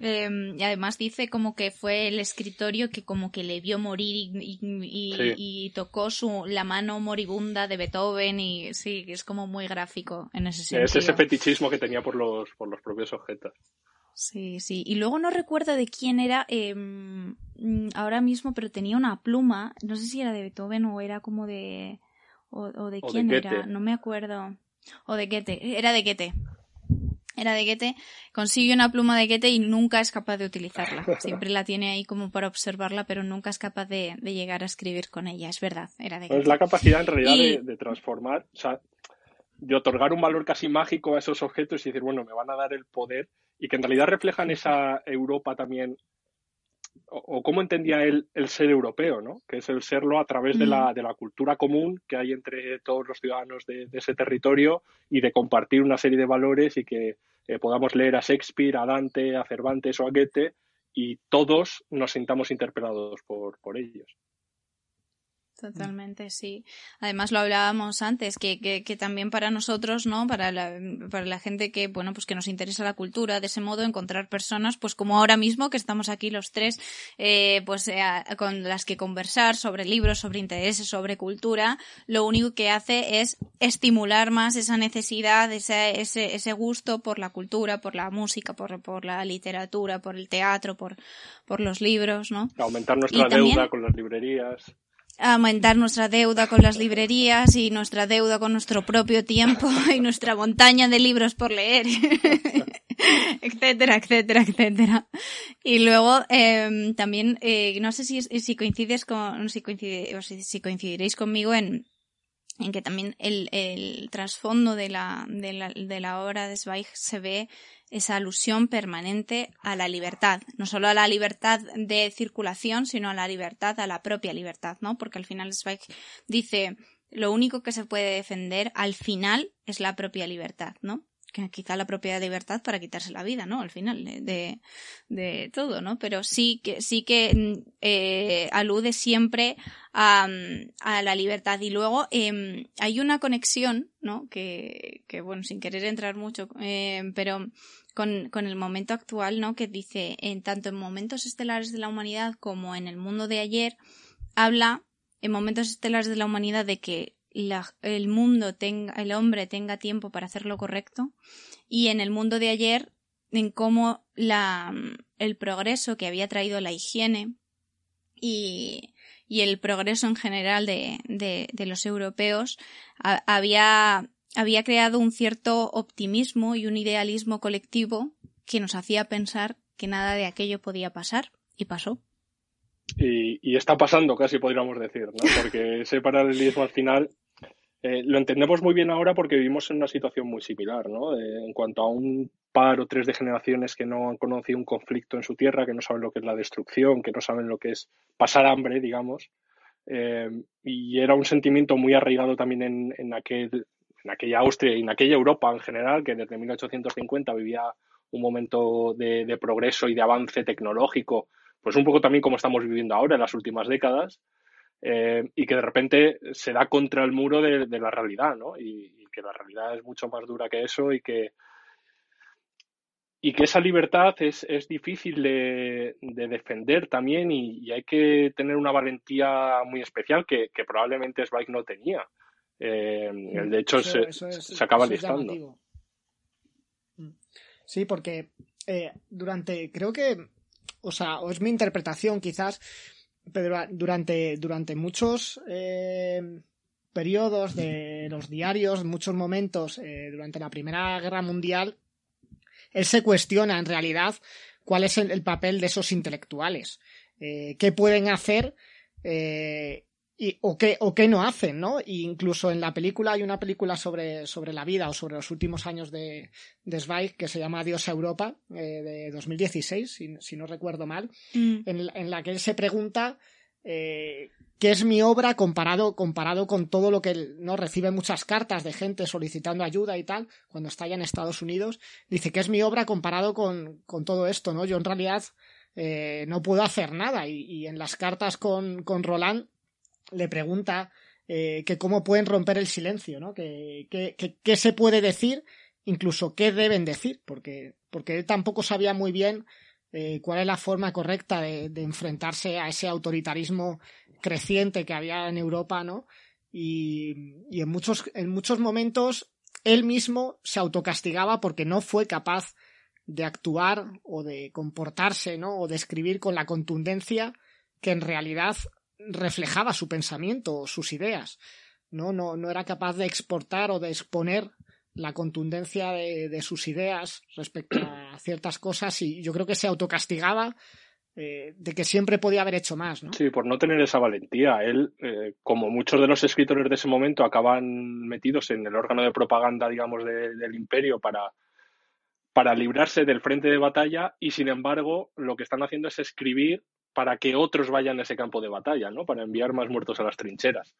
Em, y además dice como que fue el escritorio que como que le vio morir y, tocó su, la mano moribunda de Beethoven y sí, es como muy gráfico en ese sentido. Es ese fetichismo que tenía por los, por los propios objetos. Sí, sí. Y luego no recuerdo de quién era em, ahora mismo, pero tenía una pluma. No sé si era de Beethoven o era como de... O, de quién era, no me acuerdo. O de Goethe. Era de Goethe era de Goethe, consigue una pluma de Goethe y nunca es capaz de utilizarla. Siempre la tiene ahí como para observarla, pero nunca es capaz de, llegar a escribir con ella. Es verdad, era de Goethe. Es la capacidad en realidad de, transformar, o sea, de otorgar un valor casi mágico a esos objetos y decir, bueno, me van a dar el poder y que en realidad reflejan esa Europa también o, cómo entendía él el ser europeo, ¿no? Que es el serlo a través de, la, de la cultura común que hay entre todos los ciudadanos de, ese territorio y de compartir una serie de valores y que eh, podamos leer a Shakespeare, a Dante, a Cervantes o a Goethe y todos nos sintamos interpelados por, por ellos. Totalmente, sí. Además lo hablábamos antes, que, que, también para nosotros, ¿no? Para la, para la gente que, bueno, pues que nos interesa la cultura, de ese modo encontrar personas, pues como ahora mismo que estamos aquí los tres, eh, pues eh, con las que conversar sobre libros, sobre intereses, sobre cultura, lo único que hace es estimular más esa necesidad, ese, ese, ese gusto por la cultura, por la música, por, por la literatura, por el teatro, por, por los libros, ¿no? Aumentar nuestra deuda con las librerías aumentar nuestra deuda con las librerías y nuestra deuda con nuestro propio tiempo *laughs* y nuestra montaña de libros por leer, *laughs* etcétera, etcétera, etcétera. Y luego em, también, eh, no sé si, si coincides con, si, coincide, o si, coincidiréis conmigo en, en que también el, el trasfondo de la, de, la, de la obra de Zweig se ve esa alusión permanente a la libertad, no solo a la libertad de circulación, sino a la libertad, a la propia libertad, ¿no? Porque al final Zweig dice, lo único que se puede defender al final es la propia libertad, ¿no? Quizá la propia libertad para quitarse la vida, ¿no? Al final de, de, todo, ¿no? Pero sí que, sí que eh, alude siempre a, a, la libertad. Y luego eh, hay una conexión, ¿no? Que, que, bueno, sin querer entrar mucho, eh, pero con, con el momento actual, ¿no? Que dice, en tanto en momentos estelares de la humanidad como en el mundo de ayer, habla en momentos estelares de la humanidad de que el mundo tenga, el hombre tenga tiempo para hacer lo correcto y en el mundo de ayer en cómo la, el progreso que había traído la higiene y, y el progreso en general de, de, de los europeos había, había creado un cierto optimismo y un idealismo colectivo que nos hacía pensar que nada de aquello podía pasar y pasó. Y, y, está pasando, casi podríamos decir, ¿no? Porque ese paralelismo al final eh, lo entendemos muy bien ahora porque vivimos en una situación muy similar, ¿no? en cuanto a un par o tres de generaciones que no han conocido un conflicto en su tierra, que no saben lo que es la destrucción, que no saben lo que es pasar hambre, digamos. Eh, y era un sentimiento muy arraigado también en, aquel, en aquella Austria y en aquella Europa en general, que desde 1850 vivía un momento de progreso y de avance tecnológico, pues un poco también como estamos viviendo ahora en las últimas décadas. Eh, y que de repente se da contra el muro de, la realidad, ¿no? Y, que la realidad es mucho más dura que eso y que, y que esa libertad es, es difícil de, defender también y, hay que tener una valentía muy especial que, probablemente Zweig no tenía. Eh, de hecho, se, se, acaba listando. Mm. Sí, porque eh, durante, creo que, o sea, o es mi interpretación quizás, pero durante, durante muchos eh, periodos de los diarios, muchos momentos eh, durante la Primera Guerra Mundial, él se cuestiona en realidad cuál es el, papel de esos intelectuales. Eh, ¿Qué pueden hacer y, o, qué, o qué no hacen, ¿no? E incluso en la película hay una película sobre, sobre la vida o sobre los últimos años de, de Zweig que se llama Adiós a Europa, eh, de 2016, si, si, no recuerdo mal, mm. en, en, la que él se pregunta eh, qué es mi obra comparado, comparado con todo lo que él, ¿no? Recibe muchas cartas de gente solicitando ayuda y tal, cuando está allá en Estados Unidos, dice que es mi obra comparado con, con todo esto, ¿no? Yo en realidad eh, no puedo hacer nada y, y en las cartas con, con Roland le pregunta eh, que cómo pueden romper el silencio, ¿no? Que, que, se puede decir, incluso qué deben decir, porque, porque él tampoco sabía muy bien eh, cuál es la forma correcta de, enfrentarse a ese autoritarismo creciente que había en Europa, ¿no? Y, y en, muchos, en muchos momentos él mismo se autocastigaba porque no fue capaz de actuar o de comportarse, ¿no? O de escribir con la contundencia que en realidad reflejaba su pensamiento, sus ideas. ¿no? No, no era capaz de exportar o de exponer la contundencia de, sus ideas respecto a *clears throat* ciertas cosas y yo creo que se autocastigaba eh, de que siempre podía haber hecho más. ¿no? Sí, por no tener esa valentía. Él, eh, como muchos de los escritores de ese momento, acaban metidos en el órgano de propaganda, digamos, del imperio para, para librarse del frente de batalla y, sin embargo, lo que están haciendo es escribir para que otros vayan a ese campo de batalla, ¿no? Para enviar más muertos a las trincheras.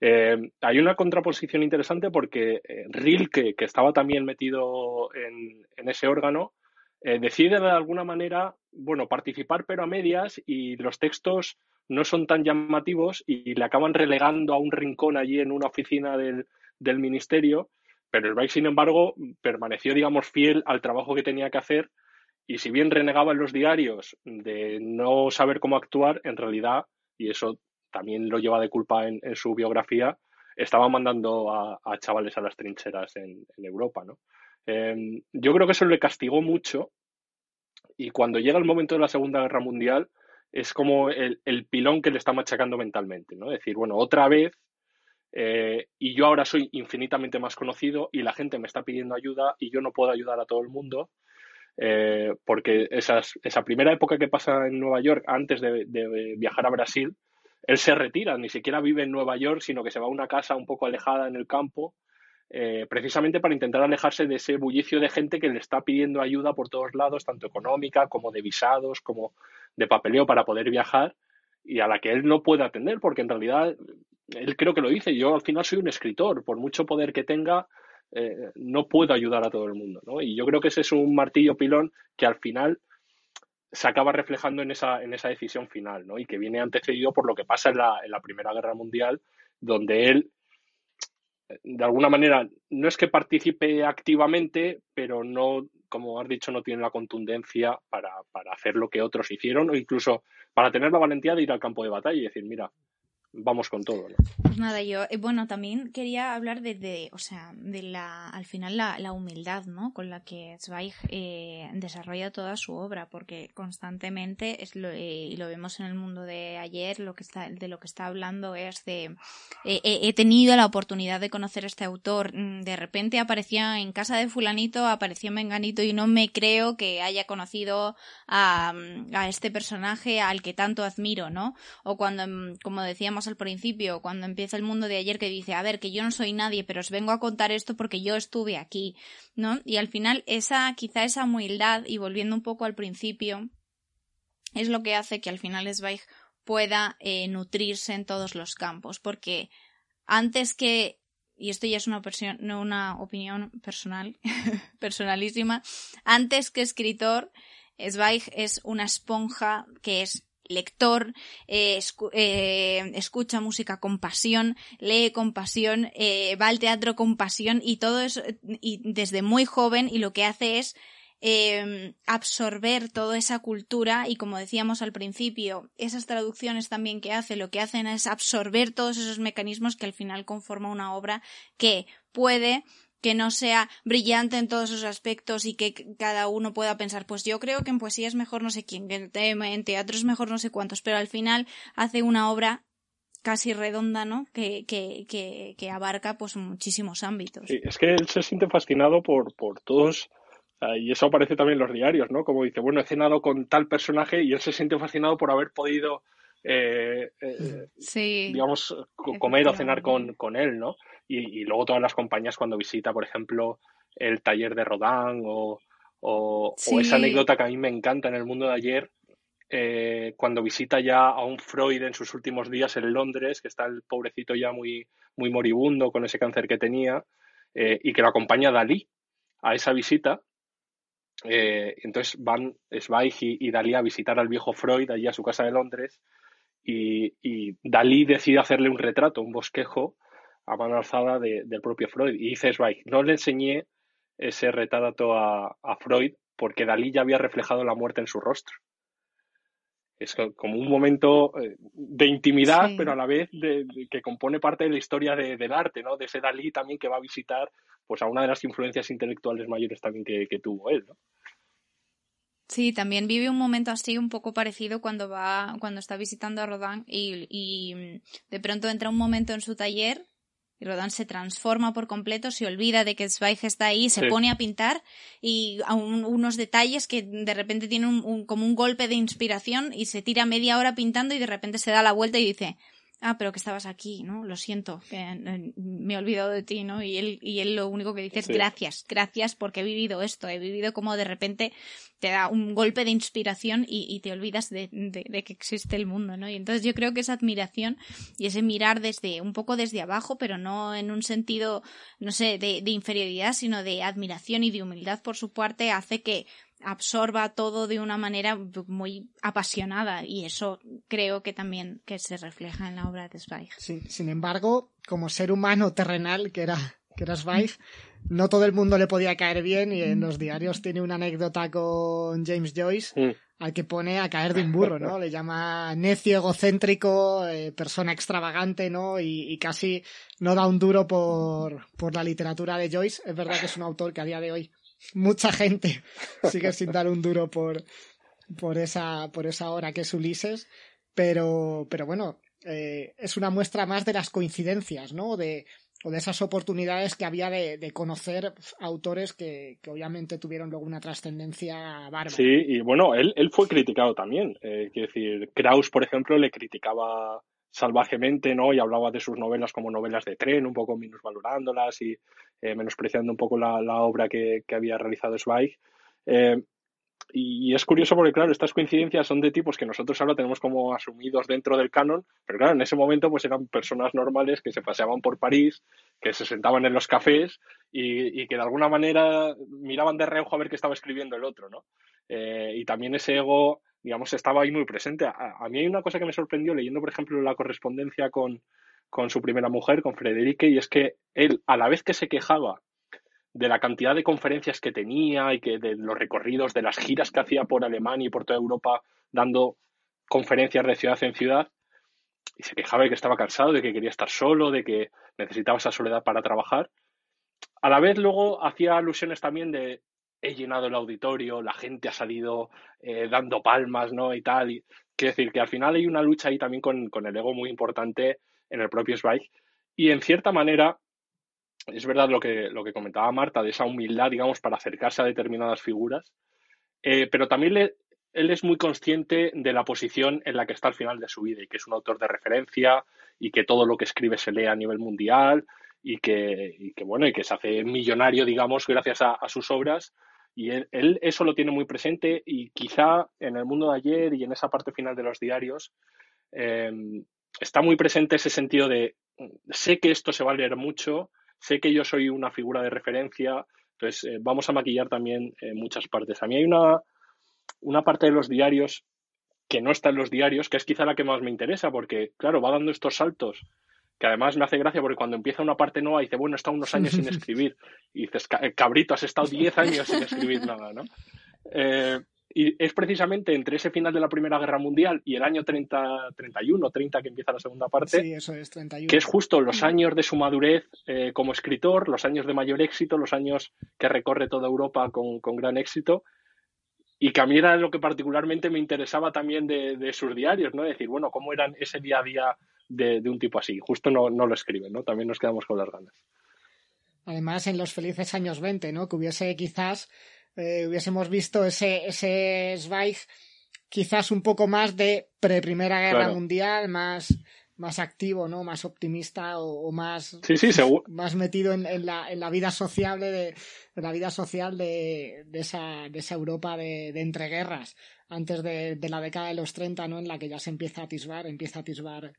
Eh, hay una contraposición interesante porque eh, Rilke, que estaba también metido en, ese órgano, eh, decide de alguna manera, bueno, participar pero a medias y los textos no son tan llamativos y le acaban relegando a un rincón allí en una oficina del, ministerio, pero el Reich, sin embargo, permaneció, digamos, fiel al trabajo que tenía que hacer y si bien renegaba en los diarios de no saber cómo actuar, en realidad, y eso también lo lleva de culpa en, su biografía, estaba mandando a, chavales a las trincheras en, Europa. ¿no? Em, yo creo que eso le castigó mucho y cuando llega el momento de la Segunda Guerra Mundial es como el, pilón que le está machacando mentalmente. ¿no? decir, bueno, otra vez eh, y yo ahora soy infinitamente más conocido y la gente me está pidiendo ayuda y yo no puedo ayudar a todo el mundo eh, porque esa primera época que pasa en Nueva York antes de, viajar a Brasil, él se retira, ni siquiera vive en Nueva York, sino que se va a una casa un poco alejada en el campo, eh, precisamente para intentar alejarse de ese bullicio de gente que le está pidiendo ayuda por todos lados, tanto económica como de visados, como de papeleo para poder viajar, y a la que él no puede atender, porque en realidad él creo que lo dice, yo al final soy un escritor, por mucho poder que tenga, eh, no puedo ayudar a todo el mundo. ¿no? Y yo creo que ese es un martillo pilón que al final se acaba reflejando en esa, en esa decisión final, ¿no? Y que viene antecedido por lo que pasa en la, en la Primera Guerra Mundial, donde él, de alguna manera, no es que participe activamente, pero no, como has dicho, no tiene la contundencia para, para hacer lo que otros hicieron, o incluso para tener la valentía de ir al campo de batalla y decir, mira, vamos con todo. ¿no? Pues nada, yo, eh, bueno, también quería hablar de, o sea, de la, al final la, la humildad, ¿no? Con la que Zweig eh, desarrolla toda su obra, porque constantemente, es lo, eh, y lo vemos en el mundo de ayer, lo que está, de lo que está hablando es de, he tenido la oportunidad de conocer a este autor, mm, de repente aparecía en casa de fulanito, apareció en Menganito y no me creo que haya conocido a, a este personaje al que tanto admiro, ¿no? O cuando, mm, como decíamos, al principio, cuando empieza el mundo de ayer, que dice, a ver, que yo no soy nadie, pero os vengo a contar esto porque yo estuve aquí, ¿no? Y al final, esa, quizá esa humildad, y volviendo un poco al principio, es lo que hace que al final Zweig pueda eh, nutrirse en todos los campos, porque antes que y esto ya es una, no una opinión personal, *laughs* personalísima, antes que escritor, Zweig es una esponja que es lector, eh, eh, escucha música con pasión, lee con pasión, eh, va al teatro con pasión y todo eso, y desde muy joven, y lo que hace es em, absorber toda esa cultura y como decíamos al principio, esas traducciones también que hace, lo que hacen es absorber todos esos mecanismos que al final conforma una obra que puede que no sea brillante en todos sus aspectos y que cada uno pueda pensar, pues yo creo que en poesía es mejor no sé quién, que en teatro es mejor no sé cuántos, pero al final hace una obra casi redonda, ¿no? Que, que, que, que abarca pues muchísimos ámbitos. Sí, es que él se siente fascinado por, por todos, y eso aparece también en los diarios, ¿no? Como dice, bueno, he cenado con tal personaje y él se siente fascinado por haber podido eh, digamos, comer o cenar con, con él, ¿no? Y, luego todas las compañías cuando visita, por ejemplo, el taller de Rodin o, o, esa anécdota que a mí me encanta en el mundo de ayer, eh, cuando visita ya a un Freud en sus últimos días en Londres, que está el pobrecito ya muy, muy moribundo con ese cáncer que tenía, eh, y que lo acompaña Dalí a esa visita. Eh, entonces van Zweig y, Dalí a visitar al viejo Freud allí a su casa de Londres y, y Dalí decide hacerle un retrato, un bosquejo a mano alzada del propio Freud. Y dice Zweig, no le enseñé ese retrato a, Freud porque Dalí ya había reflejado la muerte en su rostro. Es como un momento eh, de intimidad, pero a la vez de, que compone parte de la historia del arte, ¿no? De ese Dalí también que va a visitar pues a una de las influencias intelectuales mayores también que, tuvo él, ¿no? Sí, también vive un momento así un poco parecido cuando va, cuando está visitando a Rodin y, y de pronto entra un momento en su taller y Rodin se transforma por completo, se olvida de que Zweig está ahí, se pone a pintar y a unos detalles que de repente tiene un, como un golpe de inspiración y se tira media hora pintando y de repente se da la vuelta y dice, ah, pero que estabas aquí, ¿no? Lo siento, que eh, me he olvidado de ti, ¿no? Y él, y él lo único que dice es gracias, gracias porque he vivido esto, he vivido como de repente te da un golpe de inspiración y, te olvidas de, que existe el mundo, ¿no? Y entonces yo creo que esa admiración y ese mirar desde, un poco desde abajo, pero no en un sentido, no sé, de, de inferioridad, sino de admiración y de humildad por su parte, hace que absorba todo de una manera muy apasionada y eso creo que también que se refleja en la obra de Zweig. sin embargo, como ser humano terrenal que era, que era Zweig, no todo el mundo le podía caer bien y en los diarios tiene una anécdota con James Joyce mm. al que pone a caer de un burro, ¿no? Le llama necio, egocéntrico, eh, persona extravagante, ¿no? Y, y, casi no da un duro por, por la literatura de Joyce. Es verdad que es un autor que a día de hoy mucha gente *laughs* sigue sin dar un duro por, por, esa, por esa hora que es Ulises, pero, pero bueno, eh, es una muestra más de las coincidencias, ¿no? De, o de esas oportunidades que había de, conocer autores que, obviamente tuvieron luego una trascendencia bárbara. Sí, y bueno, él, él fue criticado también. Eh, quiero decir, Kraus, por ejemplo, le criticaba salvajemente, ¿no? Y hablaba de sus novelas como novelas de tren, un poco minusvalorándolas y eh, menospreciando un poco la, obra que, había realizado Zweig. Eh, y es curioso porque, claro, estas coincidencias son de tipos que nosotros ahora tenemos como asumidos dentro del canon, pero claro, en ese momento pues eran personas normales que se paseaban por París, que se sentaban en los cafés y, que de alguna manera miraban de reojo a ver qué estaba escribiendo el otro, ¿no? Eh, y también ese ego digamos, estaba ahí muy presente. A, mí hay una cosa que me sorprendió leyendo, por ejemplo, la correspondencia con, con su primera mujer, con Frederique, y es que él, a la vez que se quejaba de la cantidad de conferencias que tenía y que de los recorridos, de las giras que hacía por Alemania y por toda Europa dando conferencias de ciudad en ciudad, y se quejaba de que estaba cansado, de que quería estar solo, de que necesitaba esa soledad para trabajar. A la vez luego hacía alusiones también de he llenado el auditorio, la gente ha salido eh, dando palmas, ¿no? Y tal. Y, quiero decir que al final hay una lucha ahí también con, el ego muy importante en el propio Zweig. Y en cierta manera, es verdad lo que, lo que comentaba Marta, de esa humildad, digamos, para acercarse a determinadas figuras, eh, pero también él es muy consciente de la posición en la que está al final de su vida y que es un autor de referencia y que todo lo que escribe se lee a nivel mundial y que, bueno, y que se hace millonario, digamos, gracias a sus obras y él, eso lo tiene muy presente y quizá en el mundo de ayer y en esa parte final de los diarios em, está muy presente ese sentido de sé que esto se va a leer mucho, sé que yo soy una figura de referencia, entonces eh, vamos a maquillar también eh, muchas partes. A mí hay una, una parte de los diarios que no está en los diarios, que es quizá la que más me interesa, porque claro, va dando estos saltos que además me hace gracia porque cuando empieza una parte nueva dice, bueno, está unos años sin *laughs* escribir. Y dices, eh, cabrito, has estado 10 años sin escribir nada, ¿no? Eh, y es precisamente entre ese final de la Primera Guerra Mundial y el año 30, 31, 30 que empieza la segunda parte, sí, eso es, 31. que es justo los años de su madurez eh, como escritor, los años de mayor éxito, los años que recorre toda Europa con, con, gran éxito, y que a mí era lo que particularmente me interesaba también de, de sus diarios, ¿no? decir, bueno, cómo eran ese día a día de, un tipo así. Justo no, no lo escriben, ¿no? También nos quedamos con las ganas. Además, en los felices años 20, ¿no? Que hubiese quizás, eh, hubiésemos visto ese, ese Zweig quizás un poco más de pre-primera guerra mundial, más, más activo, ¿no? Más optimista o, más, sí, sí, más metido en, en, la, en la vida sociable de, la vida social de, de, esa, de esa Europa de, de entreguerras antes de, de, la década de los 30, ¿no? En la que ya se empieza a atisbar, empieza a atisbar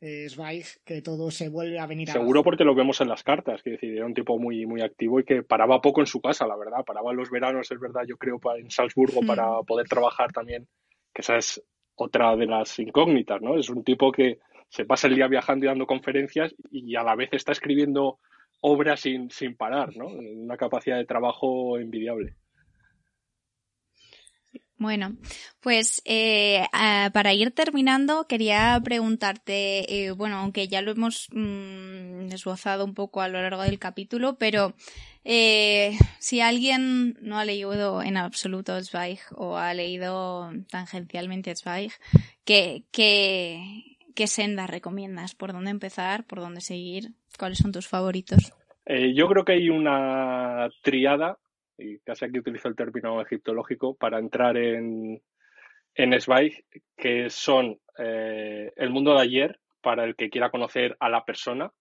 eh, Zweig, que todo se vuelve a venir Seguro porque lo vemos en las cartas, que decir, era un tipo muy, muy activo y que paraba poco en su casa, la verdad. Paraba en los veranos, es verdad, yo creo, en Salzburgo para hmm. poder trabajar también, que esa es otra de las incógnitas, ¿no? Es un tipo que se pasa el día viajando y dando conferencias y a la vez está escribiendo obras sin, sin parar, ¿no? Una capacidad de trabajo envidiable. Bueno, pues eh, para ir terminando, quería preguntarte, eh, bueno, aunque ya lo hemos mm, esbozado un poco a lo largo del capítulo, pero eh, si alguien no ha leído en absoluto Zweig o ha leído tangencialmente Zweig, ¿qué, qué, qué senda recomiendas? ¿Por dónde empezar? ¿Por dónde seguir? ¿Cuáles son tus favoritos? yo creo que hay una triada y casi aquí utilizo el término egiptológico, para entrar en, en Zweig, que son eh, el mundo de ayer, para el que quiera conocer a la persona,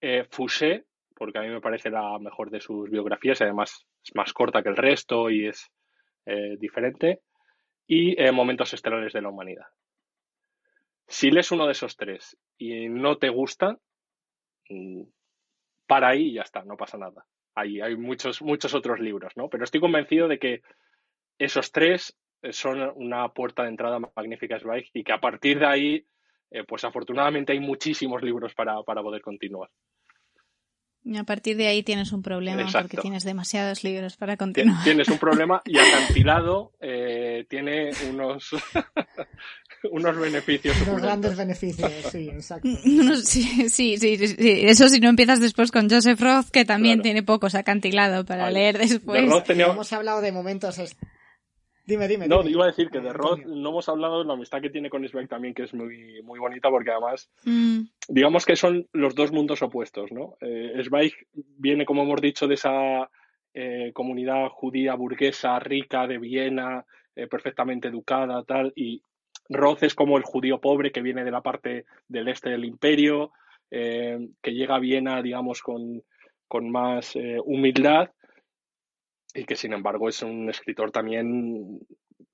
eh, Fouché, porque a mí me parece la mejor de sus biografías, además es más corta que el resto y es eh, diferente, y eh, Momentos Estelares de la Humanidad. Si lees uno de esos tres y no te gusta, mm, para ahí ya está, no pasa nada hay, hay muchos, muchos otros libros, ¿no? Pero estoy convencido de que esos tres eh, son una puerta de entrada magnífica Zweig y que a partir de ahí, eh, pues afortunadamente hay muchísimos libros para, para poder continuar. Y a partir de ahí tienes un problema porque tienes demasiados libros para continuar. Tienes un problema y *laughs* acantilado eh, tiene unos, *laughs* unos beneficios. Unos grandes beneficios, sí, exacto. *laughs* sí, sí, sí, Eso si no empiezas después con Joseph Roth, que también tiene pocos acantilado para leer después. Hemos hablado de momentos Dime, dime. No, iba a decir que de Roth no hemos hablado de la amistad que tiene con Sveig también, que es muy, muy bonita, porque además, mm. digamos que son los dos mundos opuestos, ¿no? Eh, Zweig viene, como hemos dicho, de esa eh, comunidad judía burguesa, rica, de Viena, eh, perfectamente educada, tal, y Roth es como el judío pobre que viene de la parte del este del imperio, eh, que llega a Viena, digamos, con, con más humildad y que sin embargo es un escritor también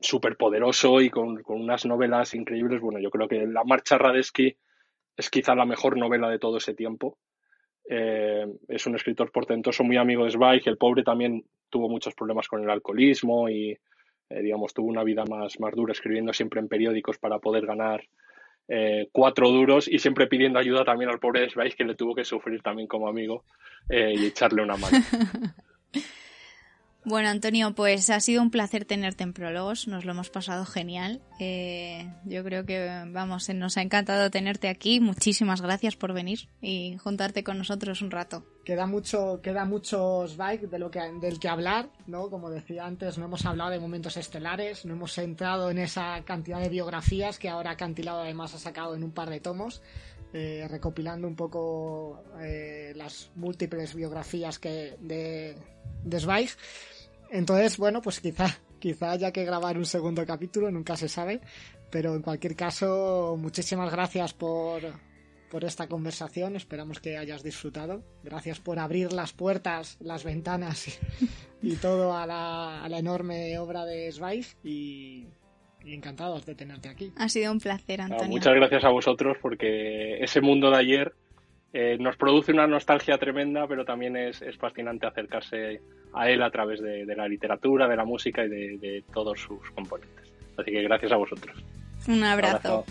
súper poderoso y con, unas novelas increíbles. Bueno, yo creo que La Marcha Radesky es quizá la mejor novela de todo ese tiempo. Eh, es un escritor portentoso, muy amigo de Zweig. El pobre también tuvo muchos problemas con el alcoholismo y, eh, digamos, tuvo una vida más, más dura, escribiendo siempre en periódicos para poder ganar eh, cuatro duros y siempre pidiendo ayuda también al pobre Zweig, que le tuvo que sufrir también como amigo y echarle una mano. *laughs* Bueno, Antonio, pues ha sido un placer tenerte en Prólogos, nos lo hemos pasado genial. Eh, yo creo que, vamos, nos ha encantado tenerte aquí. Muchísimas gracias por venir y juntarte con nosotros un rato. Queda mucho, queda mucho Zweig de lo que, del que hablar, ¿no? Como decía antes, no hemos hablado de momentos estelares, no hemos entrado en esa cantidad de biografías que ahora Cantilado además ha sacado en un par de tomos. Eh, recopilando un poco eh, las múltiples biografías que de, de Zweig. Entonces, bueno, pues quizá, quizá haya que grabar un segundo capítulo, nunca se sabe. Pero en cualquier caso, muchísimas gracias por, por esta conversación. Esperamos que hayas disfrutado. Gracias por abrir las puertas, las ventanas *laughs* y, todo a la, a la, enorme obra de Zweig. Y, encantados de tenerte aquí. Ha sido un placer, Antonio. muchas gracias a vosotros porque ese mundo de ayer eh, nos produce una nostalgia tremenda, pero también es, es fascinante acercarse a él a través de, la literatura, de la música y de, de, todos sus componentes. Así que gracias a vosotros. Un abrazo.